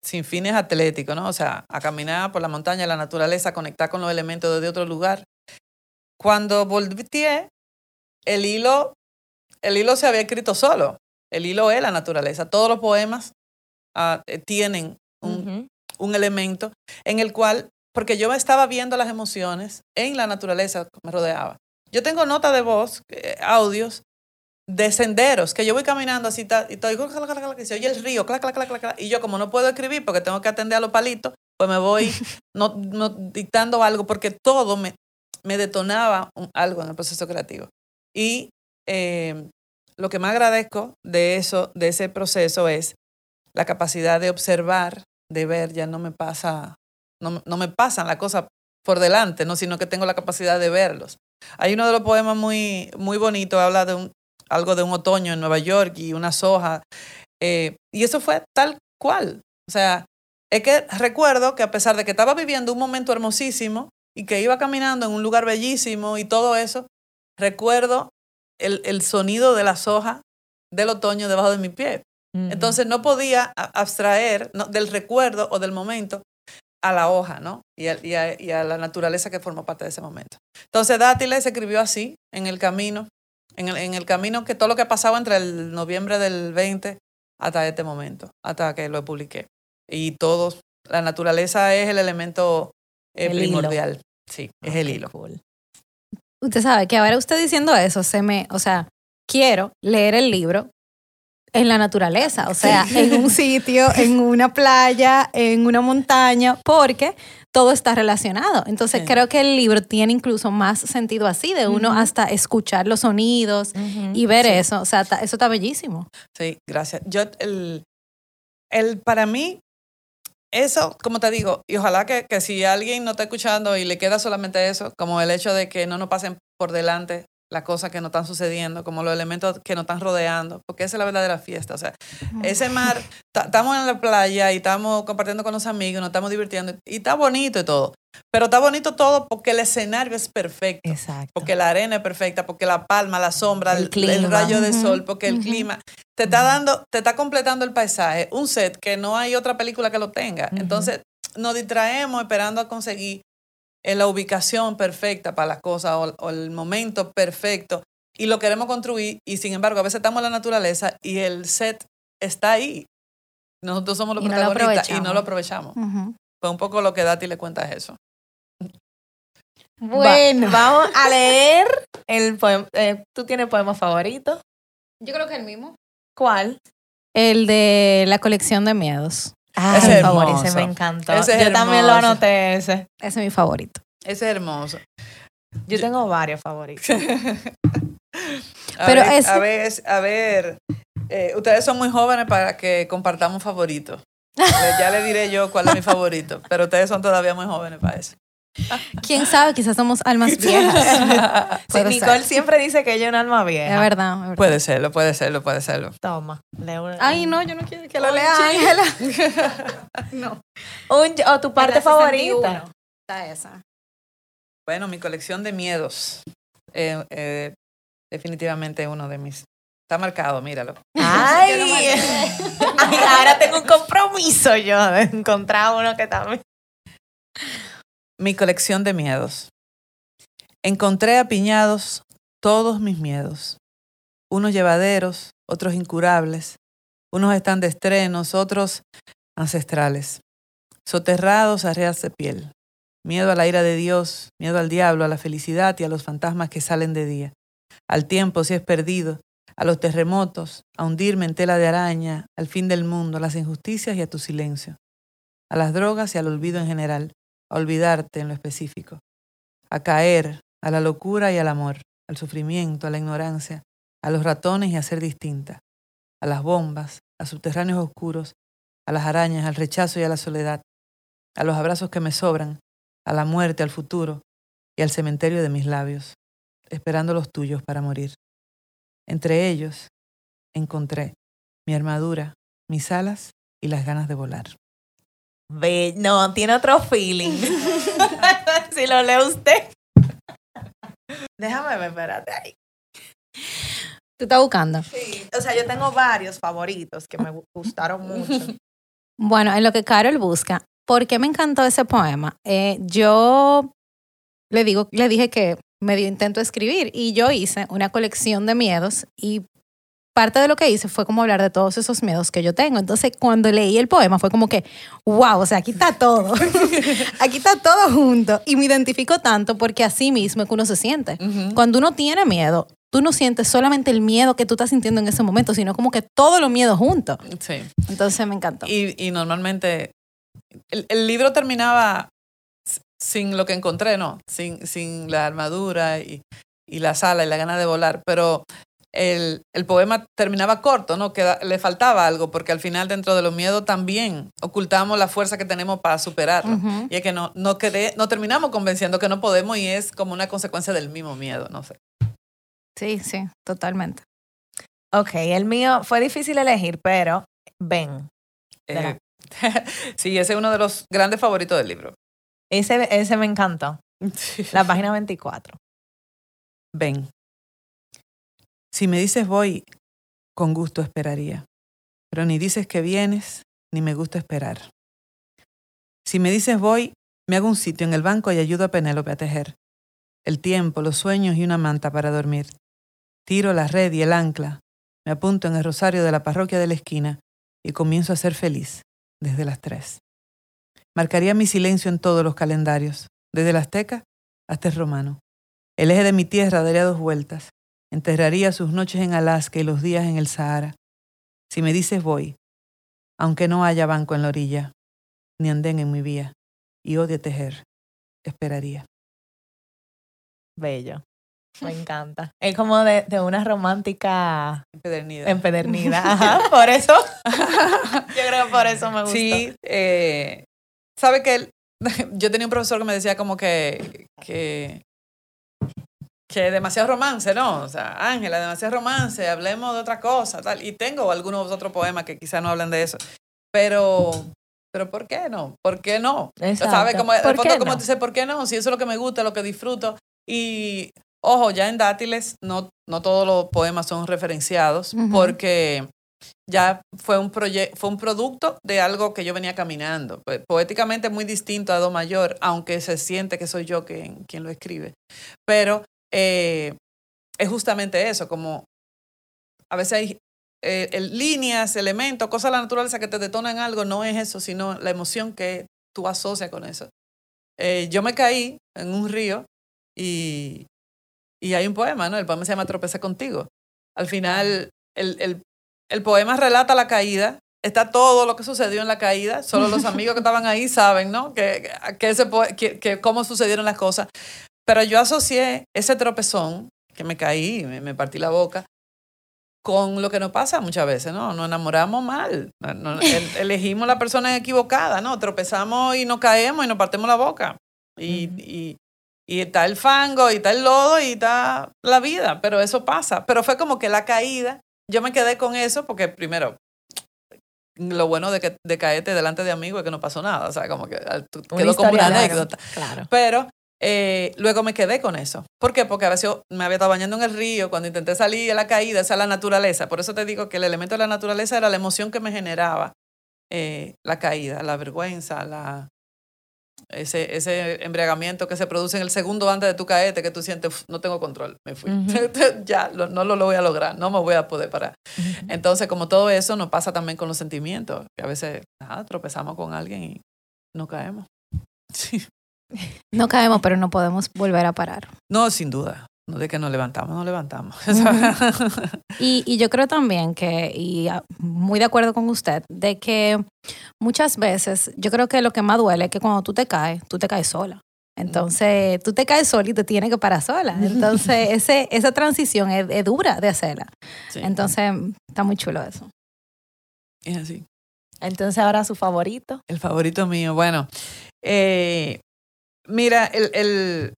sin fines atléticos, ¿no? O sea, a caminar por la montaña, la naturaleza, conectar con los elementos desde otro lugar. Cuando volteé, el hilo, el hilo se había escrito solo. El hilo es la naturaleza. Todos los poemas eh, tienen un, Ujú. un elemento en el cual, porque yo estaba viendo las emociones en la naturaleza que me rodeaba. Yo tengo nota de voz, eh, audios de senderos, que yo voy caminando así y estoy, y se oye el río, clac, clac, clac, clac, y yo como no puedo escribir porque tengo que atender a los palitos, pues me voy no, no dictando algo porque todo me, me detonaba un- algo en el proceso creativo. Y eh, lo que más agradezco de eso, de ese proceso es la capacidad de observar, de ver, ya no me pasa, no, no me pasan las cosas por delante, ¿no? sino que tengo la capacidad de verlos. Hay uno de los poemas muy, muy bonito, habla de un, algo de un otoño en Nueva York y una soja, eh, y eso fue tal cual. O sea, es que recuerdo que a pesar de que estaba viviendo un momento hermosísimo y que iba caminando en un lugar bellísimo y todo eso, recuerdo el, el sonido de las hojas del otoño debajo de mi pie. Entonces no podía abstraer ¿no? del recuerdo o del momento a la hoja, ¿no? Y a, y a- y a la naturaleza que formó parte de ese momento. Entonces Dátiles se escribió así, en el camino, en el, en el camino que todo lo que ha pasado entre el noviembre del 20 hasta este momento, hasta que lo publiqué. Y todos La naturaleza es el elemento eh, El hilo. primordial. Sí, es el hilo. cool. Usted sabe que ahora usted diciendo eso, se me, o sea, quiero leer el libro en la naturaleza, o sea, en un sitio, en una playa, en una montaña, porque todo está relacionado. Entonces Sí. creo que el libro tiene incluso más sentido así, de uno hasta escuchar los sonidos y ver Sí. eso. O sea, eso está bellísimo. Sí, gracias. Yo, el, el, para mí, eso, como te digo, y ojalá que, que si alguien no está escuchando y le queda solamente eso, como el hecho de que no nos pasen por delante las cosas que nos están sucediendo, como los elementos que nos están rodeando, porque esa es la verdadera fiesta. O sea, ese mar, ta- estamos en la playa y estamos compartiendo con los amigos, nos estamos divirtiendo y está bonito y todo. Pero está bonito todo porque el escenario es perfecto. Exacto. Porque la arena es perfecta, porque la palma, la sombra, El el, clima. el rayo de sol, porque el clima te está dando, te está completando el paisaje, un set que no hay otra película que lo tenga. Entonces nos distraemos esperando a conseguir eh, la ubicación perfecta para las cosas o, o el momento perfecto y lo queremos construir y sin embargo a veces estamos en la naturaleza y el set está ahí. Nosotros somos los Y no lo protagonistas y no aprovechamos. lo aprovechamos. Ujú. Pues un poco lo que Dati le cuenta es eso. Va- vamos a leer el poema. eh, ¿Tú tienes poema favorito? yo creo que el mismo. ¿Cuál? El de la colección de miedos. Ah, Ese mi es favorito, ese me encantó. Ese es Yo también lo anoté ese. Ese es mi favorito. Ese es hermoso. Yo tengo varios favoritos. A Pero ver, ese- a ver, a ver, eh, ustedes son muy jóvenes para que compartamos favoritos. Ya le diré yo cuál es mi favorito, pero ustedes son todavía muy jóvenes para eso. ¿Quién sabe? Quizás somos almas viejas. Sí, Nicole ser. siempre dice que ella es un alma vieja. Es verdad, es verdad. puede serlo, puede serlo, puede serlo. Toma. un- Ay, no, yo no quiero que lo lea. Ángela. no. Un- o tu parte favorita. 61 Está esa. Bueno, mi colección de miedos. eh, eh, definitivamente uno de mis. Está marcado, míralo. Ay, Ay, ahora tengo un compromiso yo de encontrar uno que también. Mi colección de miedos. Encontré apiñados todos mis miedos. Unos llevaderos, otros incurables. Unos están de estrenos, otros ancestrales. Soterrados a reas de piel. Miedo a la ira de Dios, miedo al diablo, a la felicidad y a los fantasmas que salen de día. Al tiempo si es perdido, a los terremotos, a hundirme en tela de araña, al fin del mundo, a las injusticias y a tu silencio. A las drogas y al olvido en general a olvidarte en lo específico, a caer, a la locura y al amor, al sufrimiento, a la ignorancia, a los ratones y a ser distinta, a las bombas, a subterráneos oscuros, a las arañas, al rechazo y a la soledad, a los abrazos que me sobran, a la muerte, al futuro y al cementerio de mis labios, esperando los tuyos para morir. Entre ellos encontré mi armadura, mis alas y las ganas de volar. No, tiene otro feeling. si lo lee usted. Déjame ver, espérate ahí. Tú estás buscando. Sí, o sea, yo tengo varios favoritos que me gu- gustaron mucho. Bueno, en lo que Carol busca, ¿por qué me encantó ese poema? Eh, yo le digo, le dije que medio intento escribir y yo hice una colección de miedos y parte de lo que hice fue como hablar de todos esos miedos que yo tengo. Entonces, cuando leí el poema fue como que, wow, o sea, aquí está todo. aquí está todo junto. Y me identifico tanto porque así mismo es que uno se siente. Cuando uno tiene miedo, tú no sientes solamente el miedo que tú estás sintiendo en ese momento, sino como que todos los miedos juntos. Sí. Entonces me encantó. Y, y normalmente el, el libro terminaba sin lo que encontré, ¿no? Sin, sin la armadura y, y la sala y la gana de volar, pero el, el poema terminaba corto, ¿no? Que le faltaba algo, porque al final dentro de los miedos también ocultamos la fuerza que tenemos para superarlo. Y es que no, no, quere- no terminamos convenciendo que no podemos y es como una consecuencia del mismo miedo, no sé. Sí, sí, totalmente. Ok, el mío fue difícil elegir, pero ven. Eh, sí, ese es uno de los grandes favoritos del libro. Ese, ese me encantó. La página 24. Ven. Si me dices voy, con gusto esperaría. Pero ni dices que vienes, ni me gusta esperar. Si me dices voy, me hago un sitio en el banco y ayudo a Penélope a tejer. El tiempo, los sueños y una manta para dormir. Tiro la red y el ancla. Me apunto en el rosario de la parroquia de la esquina y comienzo a ser feliz desde las tres. Marcaría mi silencio en todos los calendarios, desde el azteca hasta el romano. El eje de mi tierra daría dos vueltas. Enterraría sus noches en Alaska y los días en el Sahara. Si me dices voy, aunque no haya banco en la orilla, ni andén en mi vía, y odie tejer, esperaría. Bello. Me encanta. Es como de, de una romántica Empedernida. empedernida. Ajá, por eso. Yo creo que por eso me gusta. Sí, eh, sabe que él- yo tenía un profesor que me decía como que, que, que demasiado romance, ¿no? O sea, Ángela, demasiado romance, hablemos de otra cosa, tal. Y tengo algunos otros poemas que quizás no hablan de eso. Pero, pero ¿por qué no? ¿Por qué no? Exacto. ¿Sabes? Como, ¿Por fondo, qué como no? dice, ¿por qué no? Si eso es lo que me gusta, lo que disfruto. Y, ojo, ya en Dátiles no, no todos los poemas son referenciados Ujú. porque ya fue un, fue un producto de algo que yo venía caminando. Po- Poéticamente muy distinto a Do Mayor, aunque se siente que soy yo quien, quien lo escribe. Pero eh, es justamente eso, como a veces hay eh, el- líneas, elementos, cosas de la naturaleza que te detonan algo, no es eso, sino la emoción que tú asocias con eso. Eh, yo me caí en un río y, y hay un poema, ¿no? El poema se llama Tropecé contigo. Al final, el, el, el poema relata la caída, está todo lo que sucedió en la caída, solo los amigos que estaban ahí saben, ¿no? Que, que, ese que, que cómo sucedieron las cosas. Pero yo asocié ese tropezón, que me caí, me, me partí la boca, con lo que nos pasa muchas veces, ¿no? Nos enamoramos mal, elegimos la persona equivocada, ¿no? Tropezamos y nos caemos y nos partimos la boca. Y, y, y está el fango, y está el lodo, y está la vida, pero eso pasa. Pero fue como que la caída, yo me quedé con eso porque primero, lo bueno de, que, de caerte delante de amigos es que no pasó nada, o sea, como que ah, tú- quedó como una anécdota. Claro. Pero eh, luego me quedé con eso. ¿Por qué? Porque a veces yo me había estado bañando en el río, cuando intenté salir de la caída, esa es la naturaleza. Por eso te digo que el elemento de la naturaleza era la emoción que me generaba eh, la caída, la vergüenza, la, ese, ese embriagamiento que se produce en el segundo antes de tu caerte, que tú sientes, "Uf, no tengo control, me fui. Ujú. ya, lo- no lo, lo voy a lograr, no me voy a poder parar. Entonces, como todo eso nos pasa también con los sentimientos, que a veces ah, tropezamos con alguien y no caemos. Sí. No caemos, pero no podemos volver a parar. No, sin duda. No de que nos levantamos, nos levantamos. Y, y yo creo también que, y ah, muy de acuerdo con usted, de que muchas veces yo creo que lo que más duele es que cuando tú te caes, tú te caes sola. Entonces, tú te caes sola y te tienes que parar sola. Entonces, ese, esa transición es, es dura de hacerla. Sí, Entonces, está muy chulo eso. es así. Entonces, ahora su favorito. El favorito mío. Bueno, eh, mira, el,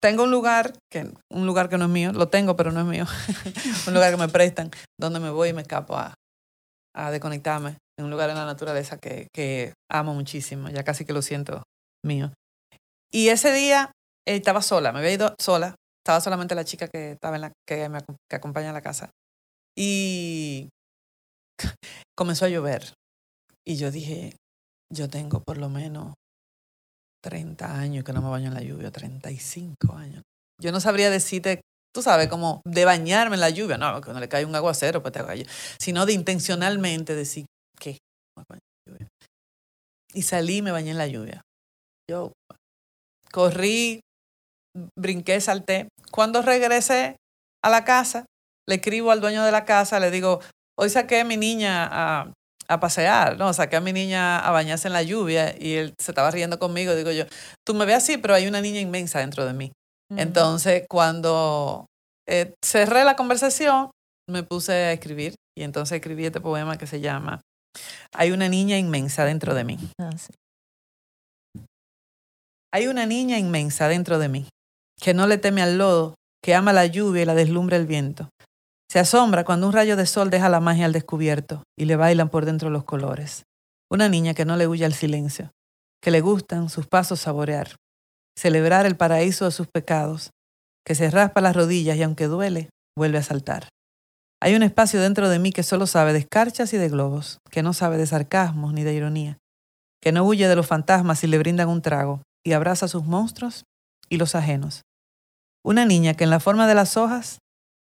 tengo un lugar, que, un lugar que no es mío, lo tengo, pero no es mío. un lugar que me prestan, donde me voy y me escapo a, a desconectarme. En un lugar en la naturaleza que, que amo muchísimo, ya casi que lo siento mío. Y ese día eh, estaba sola, me había ido sola, estaba solamente la chica que estaba en la, que me que acompaña en la casa. Y comenzó a llover. Y yo dije, yo tengo por lo menos 30 años que no me baño en la lluvia, 35 años. Yo no sabría decirte, tú sabes, como de bañarme en la lluvia, no, cuando le cae un aguacero, pues te baño, sino de intencionalmente decir, ¿qué? Y salí y me bañé en la lluvia. Yo corrí, brinqué, salté. Cuando regresé a la casa, le escribo al dueño de la casa, le digo, hoy saqué a mi niña a, a pasear, ¿no? Saqué a mi niña a bañarse en la lluvia y él se estaba riendo conmigo. Digo yo, tú me ves así, pero hay una niña inmensa dentro de mí. Entonces, cuando eh, cerré la conversación, me puse a escribir y entonces escribí este poema que se llama Hay una niña inmensa dentro de mí. Ah, sí. Hay una niña inmensa dentro de mí, que no le teme al lodo, que ama la lluvia y la deslumbra el viento. Se asombra cuando un rayo de sol deja la magia al descubierto y le bailan por dentro los colores. Una niña que no le huye al silencio, que le gustan sus pasos saborear, celebrar el paraíso de sus pecados, que se raspa las rodillas y aunque duele, vuelve a saltar. Hay un espacio dentro de mí que solo sabe de escarchas y de globos, que no sabe de sarcasmos ni de ironía, que no huye de los fantasmas si le brindan un trago y abraza a sus monstruos y los ajenos. Una niña que en la forma de las hojas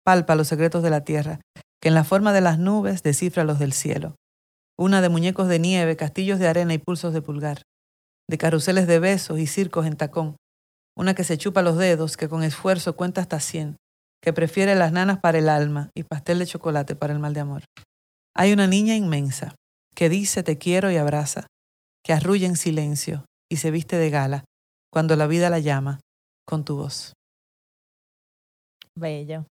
palpa los secretos de la tierra, que en la forma de las nubes descifra los del cielo. una de muñecos de nieve, castillos de arena y pulsos de pulgar, de carruseles de besos y circos en tacón, una que se chupa los dedos, que con esfuerzo cuenta hasta cien, que prefiere las nanas para el alma y pastel de chocolate para el mal de amor. Hay una niña inmensa, que dice te quiero y abraza, que arrulla en silencio y se viste de gala cuando la vida la llama con tu voz. Bello.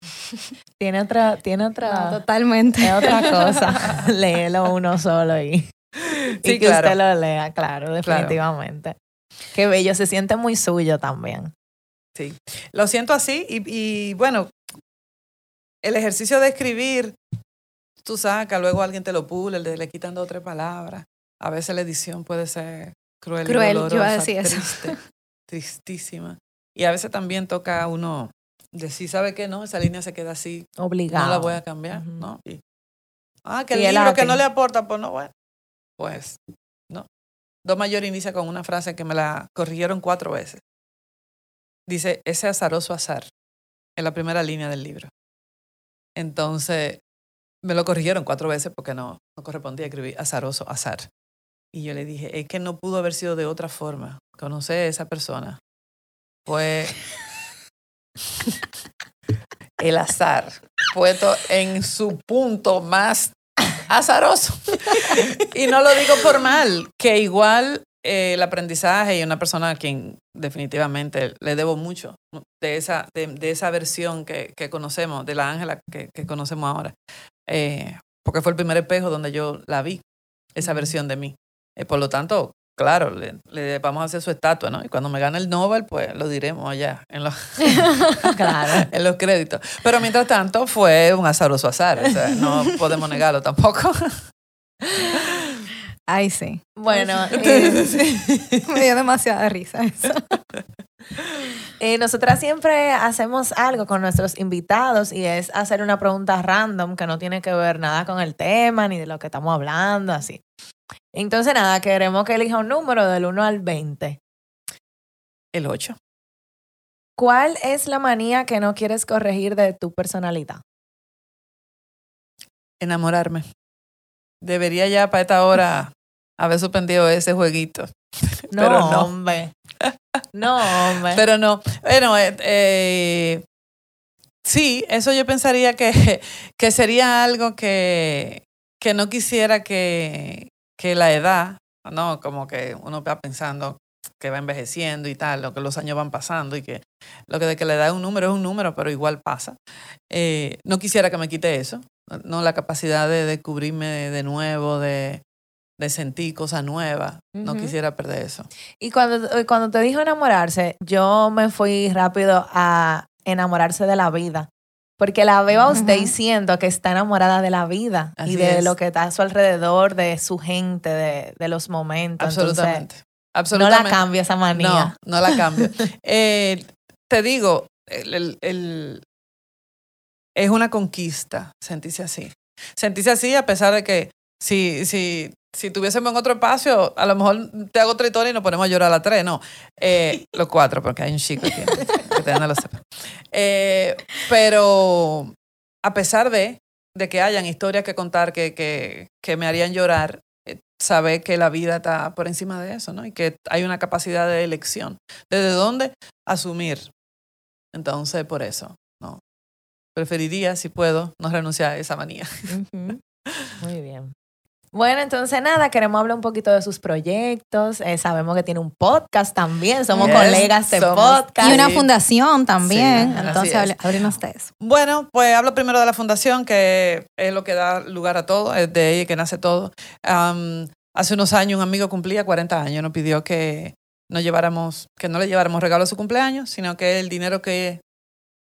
Tiene otra, tiene otra, totalmente. es otra cosa. Léelo uno solo y, y Sí, que claro. usted lo lea, claro, definitivamente. Qué bello, se siente muy suyo también. Sí, lo siento así y, y, bueno, el ejercicio de escribir, tú sacas, luego alguien te lo pule, le, le quitan dos o tres palabras. A veces la edición puede ser cruel, Cruel, y yo iba a dolorosa, decir eso. triste, tristísima. Y a veces también toca uno decir, ¿sabe qué? No, esa línea se queda así, Obligado. no la voy a cambiar. ¿no? Y, ah, que el libro que no le aporta, pues no, bueno, pues no. Do mayor inicia con una frase que me la corrigieron cuatro veces. Dice, ese azaroso azar, en la primera línea del libro. Entonces, me lo corrigieron cuatro veces porque no, no correspondía escribir azaroso azar. Y yo le dije, es que no pudo haber sido de otra forma. Conocer a esa persona. Fue el azar puesto en su punto más azaroso. y no lo digo por mal, que igual eh, el aprendizaje y una persona a quien definitivamente le debo mucho de esa, de, esa versión que, conocemos, de la Ángela que, conocemos ahora, eh, porque fue el primer espejo donde yo la vi, esa versión de mí. Eh, por lo tanto, claro, le, le vamos a hacer su estatua, ¿no? Y cuando me gane el Nobel, pues lo diremos allá en los, claro. en los créditos. Pero mientras tanto fue un azaroso azar, o sea, no podemos negarlo tampoco. Ay, sí. Bueno, eh, Me dio demasiada risa eso. eh, nosotras siempre hacemos algo con nuestros invitados y es hacer una pregunta random que no tiene que ver nada con el tema ni de lo que estamos hablando, así. Entonces, nada, queremos que elija un número del 1 al 20. El 8. ¿Cuál es la manía que no quieres corregir de tu personalidad? Enamorarme. Debería ya para esta hora haber suspendido ese jueguito. No, Pero no. hombre. No, hombre. Pero no. Bueno, eh, eh, sí, eso yo pensaría que, que sería algo que, que no quisiera que, que la edad, ¿no? Como que uno va pensando que va envejeciendo y tal, lo que los años van pasando y que lo que de que la edad es un número es un número, pero igual pasa. Eh, no quisiera que me quite eso, no la capacidad de descubrirme de, nuevo, de, de sentir cosas nuevas. No quisiera perder eso. Y cuando, eh, cuando te dijo enamorarse, yo me fui rápido a enamorarse de la vida. Porque la veo a usted siento que está enamorada de la vida y de es. lo que está a su alrededor, de su gente, de, de los momentos. Entonces, Absolutamente. no Absolutamente. la cambia esa manía. No, no la cambio. Eh, te digo, el- el- el- es una conquista sentirse así. Sentirse así a pesar de que si, si, si tuviésemos en otro espacio, a lo mejor te hago historia y nos ponemos a llorar a las tres. No, Eh, los cuatro, porque hay un chico aquí, lo sepan. Eh, pero a pesar de, de que hayan historias que contar que, que, que me harían llorar, eh, que la vida está por encima de eso, ¿no? Y que hay una capacidad de elección. ¿Desde dónde? Asumir. Entonces, por eso, ¿no? Preferiría, si puedo, no renunciar a esa manía. Muy bien. Bueno, entonces nada, queremos hablar un poquito de sus proyectos. Eh, sabemos que tiene un podcast también, somos Yes, colegas de somos- podcast. Y una fundación también. Sí, Entonces, háblenos de eso. Bueno, pues hablo primero de la fundación, que es lo que da lugar a todo, es de ella que nace todo. Am, hace unos años un amigo cumplía 40 años, nos pidió que no lleváramos, que no le lleváramos regalo a su cumpleaños, sino que el dinero que,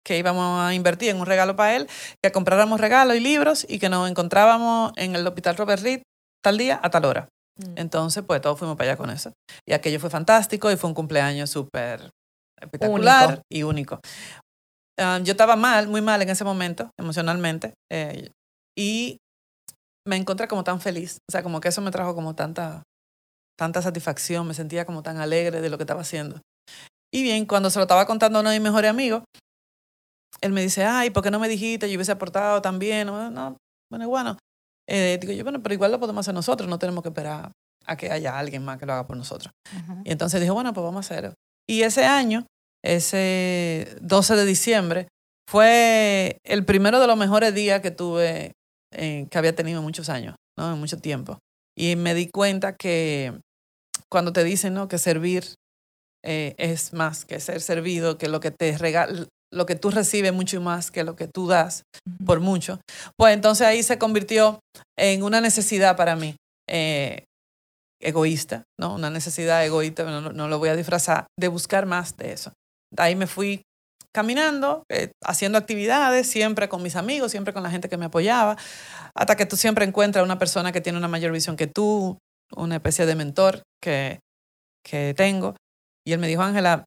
que íbamos a invertir en un regalo para él, que compráramos regalos y libros y que nos encontrábamos en el Hospital Robert Reed tal día a tal hora. Mm. Entonces, pues todos fuimos para allá con eso. Y aquello fue fantástico y fue un cumpleaños súper espectacular Único. y único. Ah, yo estaba mal, muy mal en ese momento, emocionalmente, eh, y me encontré como tan feliz. O sea, como que eso me trajo como tanta, tanta satisfacción, me sentía como tan alegre de lo que estaba haciendo. Y bien, cuando se lo estaba contando a uno de mis mejores amigos, él me dice, ay, ¿por qué no me dijiste? Yo hubiese aportado también. No, no, bueno, bueno. Eh, digo yo, bueno, pero igual lo podemos hacer nosotros, no tenemos que esperar a que haya alguien más que lo haga por nosotros. Ujú. Y entonces dije, bueno, pues vamos a hacerlo. Y ese año, ese 12 de diciembre, fue el primero de los mejores días que tuve, eh, que había tenido en muchos años, ¿no? En mucho tiempo. Y me di cuenta que cuando te dicen, ¿no? Que servir eh, es más que ser servido, que lo que te regala, lo que tú recibes mucho más que lo que tú das por mucho, pues entonces ahí se convirtió en una necesidad para mí. eh, egoísta, ¿no? Una necesidad egoísta, no, no lo voy a disfrazar, de buscar más de eso. De ahí me fui caminando, eh, haciendo actividades, siempre con mis amigos, siempre con la gente que me apoyaba, hasta que tú siempre encuentras una persona que tiene una mayor visión que tú, una especie de mentor que, que tengo. Y él me dijo, Ángela,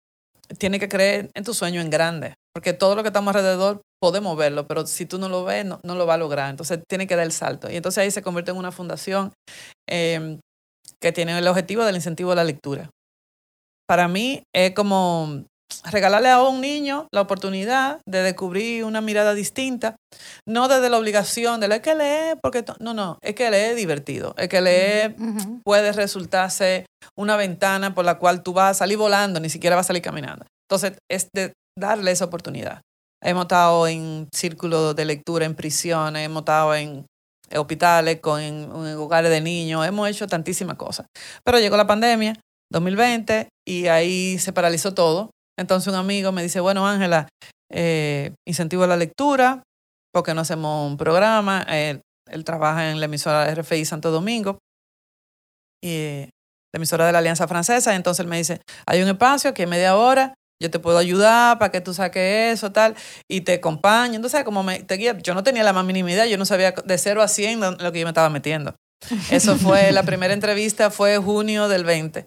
tiene que creer en tu sueño en grande, porque todo lo que estamos alrededor podemos verlo, pero si tú no lo ves, no, no lo va a lograr. Entonces tiene que dar el salto. Y entonces ahí se convierte en una fundación eh, que tiene el objetivo del incentivo de la lectura. Para mí es como regalarle a un niño la oportunidad de descubrir una mirada distinta, no desde la obligación de leer que leer, porque no, no, es que leer es divertido, es que leer puede resultarse una ventana por la cual tú vas a salir volando, ni siquiera vas a salir caminando. Entonces, es de darle esa oportunidad. Hemos estado en círculos de lectura en prisiones, hemos estado en hospitales, con, en, hogares de niños, hemos hecho tantísimas cosas. Pero llegó la pandemia, 2020, y ahí se paralizó todo. Entonces un amigo me dice, bueno, Ángela, eh, incentivo la lectura, porque no hacemos un programa? Él, trabaja en la emisora RFI Santo Domingo, y eh, la emisora de la Alianza Francesa. Entonces él me dice, hay un espacio que en media hora yo te puedo ayudar para que tú saques eso, tal, y te acompaño. Entonces, como me te guía, yo no tenía la más mínima idea, yo no sabía de 0 a 100 lo, que yo me estaba metiendo. Eso fue, la primera entrevista fue junio del 20.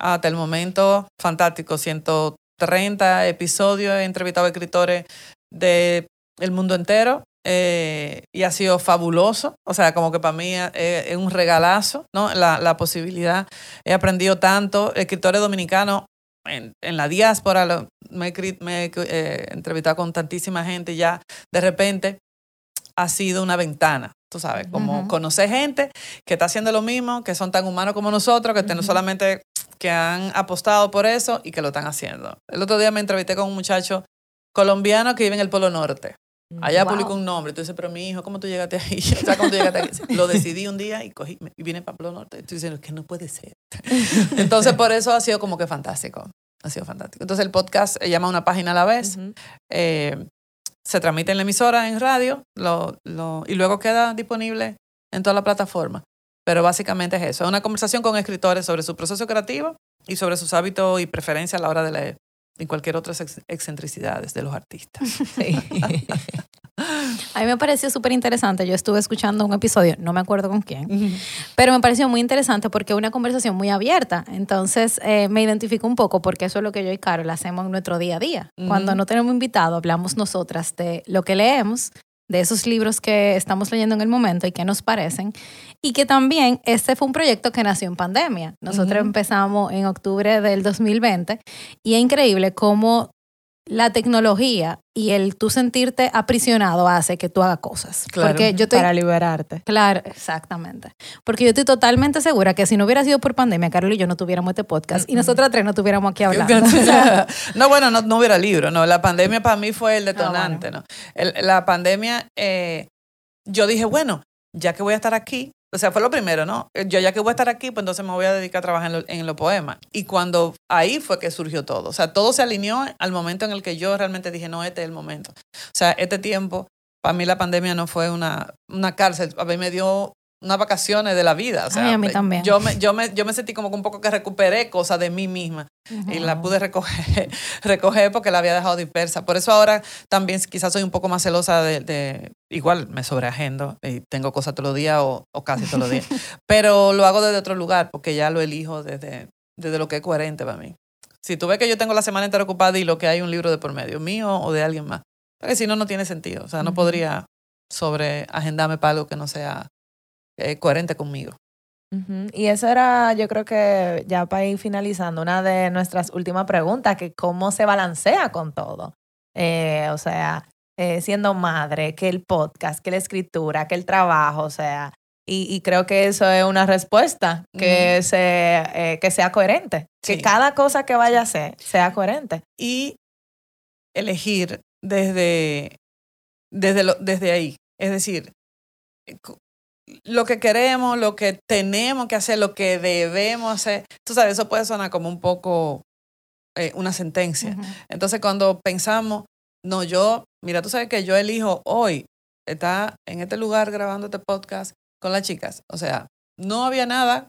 Hasta el momento, fantástico, 130 episodios, he entrevistado a escritores de el mundo entero eh, y ha sido fabuloso. O sea, como que para mí eh, es un regalazo, ¿no? La, la posibilidad. He aprendido tanto, escritores dominicanos en, en la diáspora, lo- me, he cri- me he eh, entrevistado con tantísima gente y ya de repente ha sido una ventana, tú sabes, como Ujú. conocer gente que está haciendo lo mismo, que son tan humanos como nosotros, que no Ujú. solamente que han apostado por eso y que lo están haciendo. El otro día me entrevisté con un muchacho colombiano que vive en el Polo Norte. Allá Wow. publicó un nombre. Tú dices, pero mi hijo, ¿cómo tú llegaste ahí? O sea, ¿cómo tú llegaste ahí? Lo decidí un día y cogí y vine para Polo Norte. Estoy diciendo que no puede ser. Entonces, por eso ha sido como que fantástico. Ha sido fantástico. Entonces, el podcast se llama Una Página a la vez. Eh, se transmite en la emisora, en radio, lo, lo- y luego queda disponible en toda la plataforma. Pero básicamente es eso. Es una conversación con escritores sobre su proceso creativo y sobre sus hábitos y preferencias a la hora de leer. Y cualquier otra ex- excentricidades de los artistas. Sí. A mí me pareció súper interesante. Yo estuve escuchando un episodio, no me acuerdo con quién, pero me pareció muy interesante porque es una conversación muy abierta. Entonfico eh, me identifico un poco porque eso es lo que yo y Carol hacemos en nuestro día a día. Cuando no tenemos invitado, hablamos nosotras de lo que leemos, de esos libros que estamos leyendo en el momento y que nos parecen. Y que también este fue un proyecto que nació en pandemia. Nosotros empezamos en octubre del 2020 y es increíble cómo la tecnología y el tú sentirte aprisionado hace que tú hagas cosas. Claro. Porque yo estoy Para liberarte. Claro, exactamente. Porque yo estoy totalmente segura que si no hubiera sido por pandemia, Carol y yo no tuviéramos este podcast y nosotras tres no tuviéramos aquí hablando. No, bueno, no, no hubiera libro, no. La pandemia para mí fue el Ah, detonante, ¿no? El- la pandemia, eh, yo dije, bueno, ya que voy a estar aquí, o sea, fue lo primero, ¿no? Yo ya que voy a estar aquí, pues entonces me voy a dedicar a trabajar en, lo- en los poemas. Y cuando ahí fue que surgió todo. O sea, todo se alineó al momento en el que yo realmente dije, no, este es el momento. O sea, este tiempo, para mí la pandemia no fue una, una cárcel, a mí me dio unas vacaciones de la vida. O sea, Ay, a mí también. Yo me, yo, me, yo me sentí como que un poco que recuperé cosas de mí misma y la pude recoger, recoger porque la había dejado dispersa. Por eso ahora también quizás soy un poco más celosa de, de- igual me sobreagendo y tengo cosas todos los días o, o casi todos los días, pero lo hago desde otro lugar porque ya lo elijo desde, desde lo que es coherente para mí. Si tú ves que yo tengo la semana entera ocupada y lo que hay un libro de por medio, mío o de alguien más, porque si no, no tiene sentido. O sea, no podría sobreagendarme para algo que no sea eh, coherente conmigo. Y eso era, yo creo que ya para ir finalizando, una de nuestras últimas preguntas, que cómo se balancea con todo. Eh, o sea, eh, siendo madre, que el podcast, que la escritura, que el trabajo, o sea, Y, y creo que eso es una respuesta que, se, eh, que sea coherente. Que cada cosa que vaya a hacer sea coherente. y elegir desde, desde, lo- desde ahí. Es decir, cu- lo que queremos, lo que tenemos que hacer, lo que debemos hacer. Tú sabes, eso puede sonar como un poco eh, una sentencia. Entonces, cuando pensamos, no, yo, mira, tú sabes que yo elijo hoy estar en este lugar grabando este podcast con las chicas. O sea, no había nada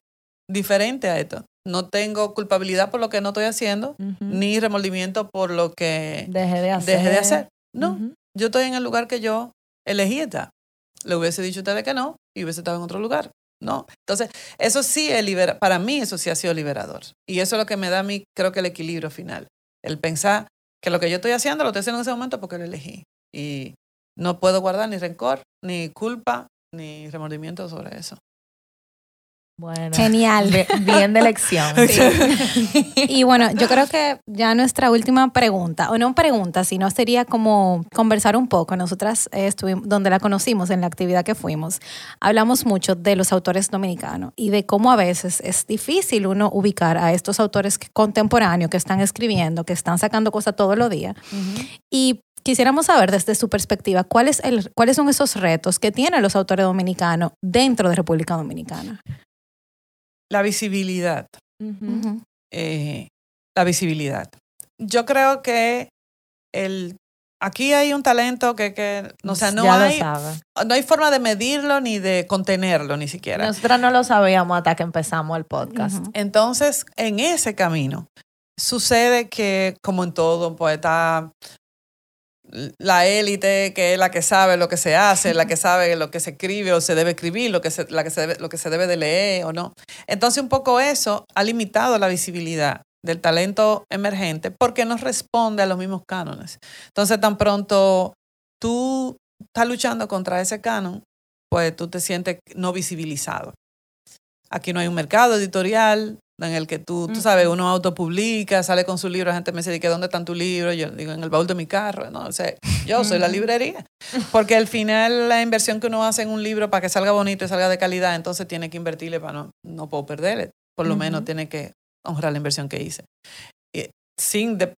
diferente a esto. No tengo culpabilidad por lo que no estoy haciendo, ni remordimiento por lo que Deje de hacer. dejé de hacer. No, yo estoy en el lugar que yo elegí estar. Le hubiese dicho a ustedes que no y hubiese estado en otro lugar. No. Entonces, eso sí es libera para mí eso sí ha sido liberador. Y eso es lo que me da a mí, creo que el equilibrio final. El pensar que lo que yo estoy haciendo lo estoy haciendo en ese momento porque lo elegí. Y no puedo guardar ni rencor, ni culpa, ni remordimiento sobre eso. Bueno. Genial. Bien, de lección. Y bueno, yo creo que ya nuestra última pregunta, o no pregunta, sino sería como conversar un poco. Nosotras eh, estuvimos, donde la conocimos, en la actividad que fuimos, hablamos mucho de los autores dominicanos y de cómo a veces es difícil uno ubicar a estos autores contemporáneos que están escribiendo, que están sacando cosas todos los días. Y quisiéramos saber desde su perspectiva cuál es el, cuáles son esos retos que tienen los autores dominicanos dentro de República Dominicana. La visibilidad. Eh, la visibilidad. Yo creo que el aquí hay un talento que, que o sea, no hay, no hay forma de medirlo ni de contenerlo ni siquiera. Nosotras no lo sabíamos hasta que empezamos el podcast. Entonces, en ese camino, sucede que, como en todo, pues está la élite, que es la que sabe lo que se hace, la que sabe lo que se escribe o se debe escribir, lo que se, la que se debe, lo que se debe de leer o no. Entonces, un poco eso ha limitado la visibilidad del talento emergente porque no responde a los mismos cánones. Entonces, tan pronto tú estás luchando contra ese canon, pues tú te sientes no visibilizado. Aquí no hay un mercado editorial en el que tú, tú sabes, uno autopublica, sale con su libro, la gente me dice, ¿que dónde están tus libros? Yo digo, en el baúl de mi carro. No, o sea, yo soy la librería. Porque al final la inversión que uno hace en un libro para que salga bonito y salga de calidad, entonces tiene que invertirle para no, no puedo perderle. Por lo menos tiene que honrar la inversión que hice. Y sin, de,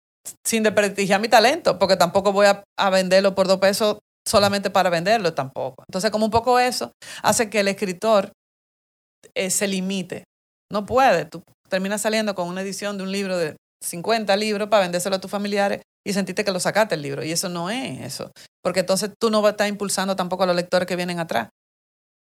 sin desprestigiar mi talento, porque tampoco voy a, a venderlo por dos pesos solamente para venderlo, tampoco. Entonces, como un poco eso hace que el escritor eh, se limite. No puede. Tú terminas saliendo con una edición de un libro de 50 libros para vendérselo a tus familiares y sentirte que lo sacaste el libro. Y eso no es eso. Porque entonces tú no vas a estar impulsando tampoco a los lectores que vienen atrás.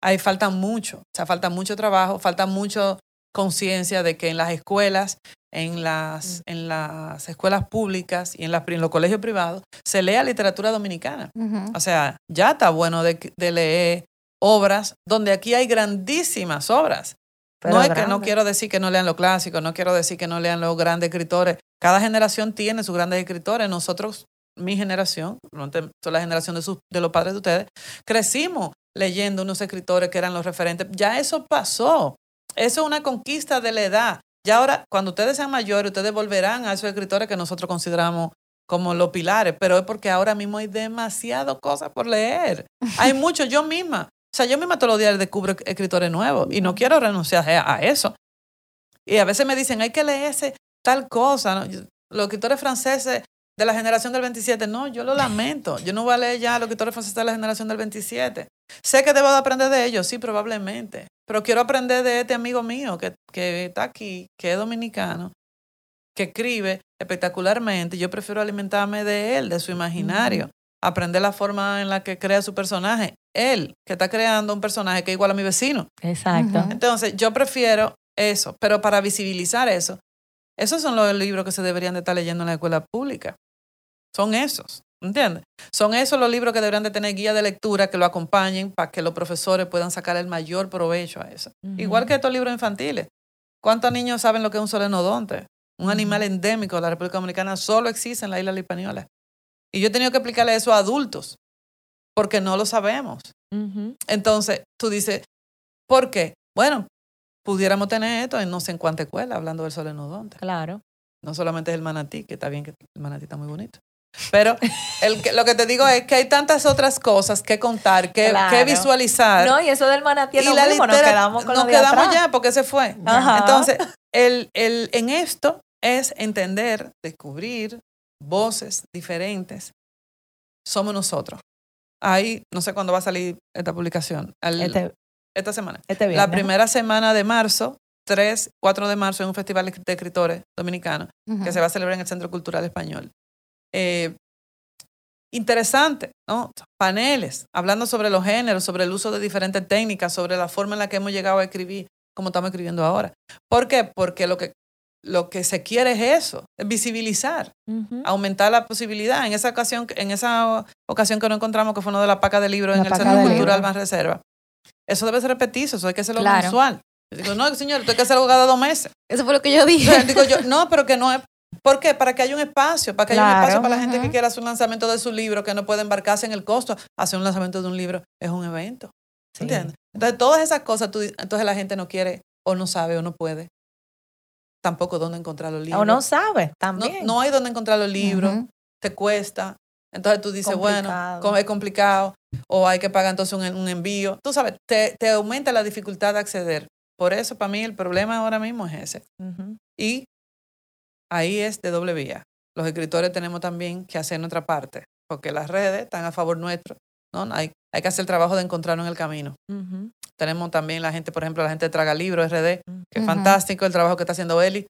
Ahí falta mucho. O sea, falta mucho trabajo, falta mucho conciencia de que en las escuelas, en las, en las escuelas públicas y en, las, en los colegios privados se lea literatura dominicana. O sea, ya está bueno de, de leer obras donde aquí hay grandísimas obras. Pero no es que no quiero decir que no lean los clásicos, no quiero decir que no lean los grandes escritores. Cada generación tiene sus grandes escritores. Nosotros, mi generación, la generación de, sus, de los padres de ustedes, crecimos leyendo unos escritores que eran los referentes. Ya eso pasó. Eso es una conquista de la edad. Ya ahora, cuando ustedes sean mayores, ustedes volverán a esos escritores que nosotros consideramos como los pilares, pero es porque ahora mismo hay demasiado cosas por leer. Hay mucho, yo misma. O sea, yo misma todos los días descubro escritores nuevos y no quiero renunciar a eso. Y a veces me dicen, hay que leerse tal cosa. Los escritores franceses de la generación del 27, no, yo lo lamento. Yo no voy a leer ya a los escritores franceses de la generación del 27. Sé que debo de aprender de ellos, sí, probablemente. Pero quiero aprender de este amigo mío que, que está aquí, que es dominicano, que escribe espectacularmente. Yo prefiero alimentarme de él, de su imaginario, aprender la forma en la que crea su personaje. Él, que está creando un personaje que es igual a mi vecino. Exacto. Entonces, yo prefiero eso, pero para visibilizar eso, esos son los libros que se deberían de estar leyendo en la escuela pública. Son esos, ¿entiendes? Son esos los libros que deberían de tener guía de lectura que lo acompañen para que los profesores puedan sacar el mayor provecho a eso. Igual que estos libros infantiles. ¿Cuántos niños saben lo que es un solenodonte? Un animal endémico de la República Dominicana solo existe en la isla de la Hispaniola. Y yo he tenido que explicarle eso a adultos, porque no lo sabemos. Entonces, tú dices, ¿por qué? Bueno, pudiéramos tener esto en no sé en cuánta escuela hablando del solenodonte. Claro. No solamente es el manatí, que está bien que el manatí está muy bonito. Pero el que- lo que te digo es que hay tantas otras cosas que contar, que, Claro. que visualizar. No, y eso del manatí es y lo la mismo, nos quedamos con nos quedamos atrás. ya porque se fue. Ajá. Entonces, el, el, en esto es entender, descubrir voces diferentes. Somos nosotros. Ahí, no sé cuándo va a salir esta publicación. Este, esta semana. este La primera semana de marzo, 3, 4 de marzo, en un festival de escritores dominicanos que se va a celebrar en el Centro Cultural Español. Eh, interesante, ¿no? Paneles, hablando sobre los géneros, sobre el uso de diferentes técnicas, sobre la forma en la que hemos llegado a escribir, como estamos escribiendo ahora. ¿Por qué? Porque lo que, lo que se quiere es eso, es visibilizar, aumentar la posibilidad. En esa ocasión, en esa ocasión que nos encontramos, que fue uno de la paca de libros en el Centro Cultural. Más Reserva, eso debe ser repetizo, eso hay que hacerlo Claro. mensual. Yo digo, no, señor, esto hay que hacerlo cada dos meses. Eso fue lo que yo dije. sea, digo yo, no, pero que no es. ¿Por qué? Para que haya un espacio, para que haya un espacio para la gente que quiera hacer un lanzamiento de su libro, que no puede embarcarse en el costo. Hacer un lanzamiento de un libro es un evento. Sí. ¿Entiendes? Entonces, todas esas cosas, tú entonces la gente no quiere, o no sabe, o no puede. Tampoco dónde encontrar los libros. O no sabe, no, también. no hay dónde encontrar los libros, te cuesta. Entonces tú dices, bueno, Complicado. es complicado, o hay que pagar entonces un, un envío. Tú sabes, te, te aumenta la dificultad de acceder. Por eso, para mí, el problema ahora mismo es ese. Y ahí es de doble vía. Los escritores tenemos también que hacer nuestra parte, porque las redes están a favor nuestro. ¿No? Hay, hay que hacer el trabajo de encontrarnos en el camino. Tenemos también la gente, por ejemplo, la gente de Traga Libro, RD, que es fantástico el trabajo que está haciendo Eli.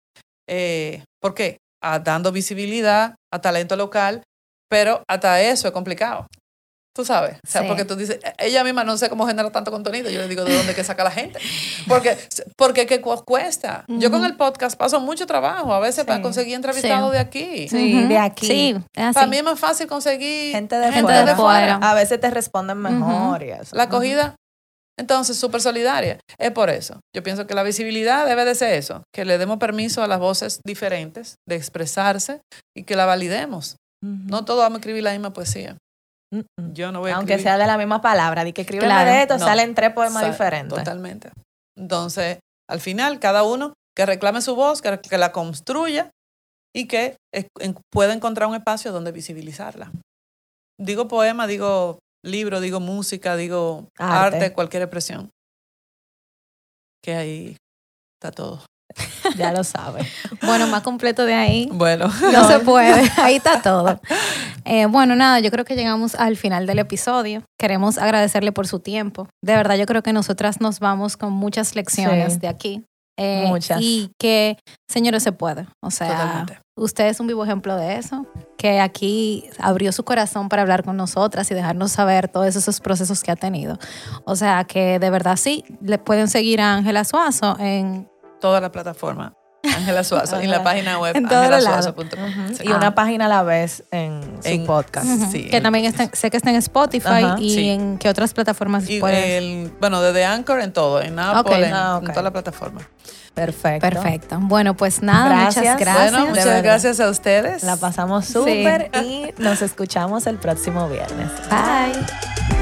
Eh, ¿Por qué? A- dando visibilidad a talento local, pero hasta eso es complicado. Tú sabes, o sea, Sí. porque tú dices, "E- ella misma no sé cómo genera tanto contenido. Yo le digo, ¿de dónde que saca la gente? Porque, porque que cu- cuesta. Yo con el podcast paso mucho trabajo, a veces para conseguir entrevistados Sí. de aquí. Sí, de aquí. Sí, es así. Para mí es más fácil conseguir Gente de Gente fuera. de fuera. A veces te responden mejor la acogida. Entonces, súper solidaria. Es por eso. Yo pienso que la visibilidad debe de ser eso, que le demos permiso a las voces diferentes de expresarse y que la validemos. No todos vamos a escribir la misma poesía. Mm, mm. Yo no voy a Aunque escribir. sea de la misma palabra, de que escribe Claro. de esto, No. salen tres poemas diferentes. Totalmente. Entonces, al final, cada uno que reclame su voz, que, que la construya y que es- en- pueda encontrar un espacio donde visibilizarla. Digo poema, digo libro, digo música, digo Arte. arte, cualquier expresión. Que ahí está todo. Ya lo sabes. Bueno, más completo de ahí. Bueno, No se puede, ahí está todo. Eh, bueno, nada, yo creo que llegamos al final del episodio. Queremos agradecerle por su tiempo. De verdad, yo creo que nosotras nos vamos con muchas lecciones Sí. de aquí. Eh, Muchas. Y que, señores, se puede. O sea, totalmente. usted es un vivo ejemplo de eso, que aquí abrió su corazón para hablar con nosotras y dejarnos saber todos esos procesos que ha tenido. O sea, que de verdad sí, le pueden seguir a Ángela Suazo en... Toda la plataforma. Ángela Suazo. y en la página web En angelasuazo.com. Sí. Y una página a la vez en su En- podcast. Sí. Que también está, sé que está en Spotify y Sí. en qué otras plataformas Y puedes... el- bueno, desde Anchor en todo, en Apple, en, Ah, en ok. toda la plataforma. Perfecto. Perfecto. Bueno, pues nada, Gracias. muchas gracias. Bueno, muchas gracias a ustedes. La pasamos Sí. súper y nos escuchamos el próximo viernes. Bye.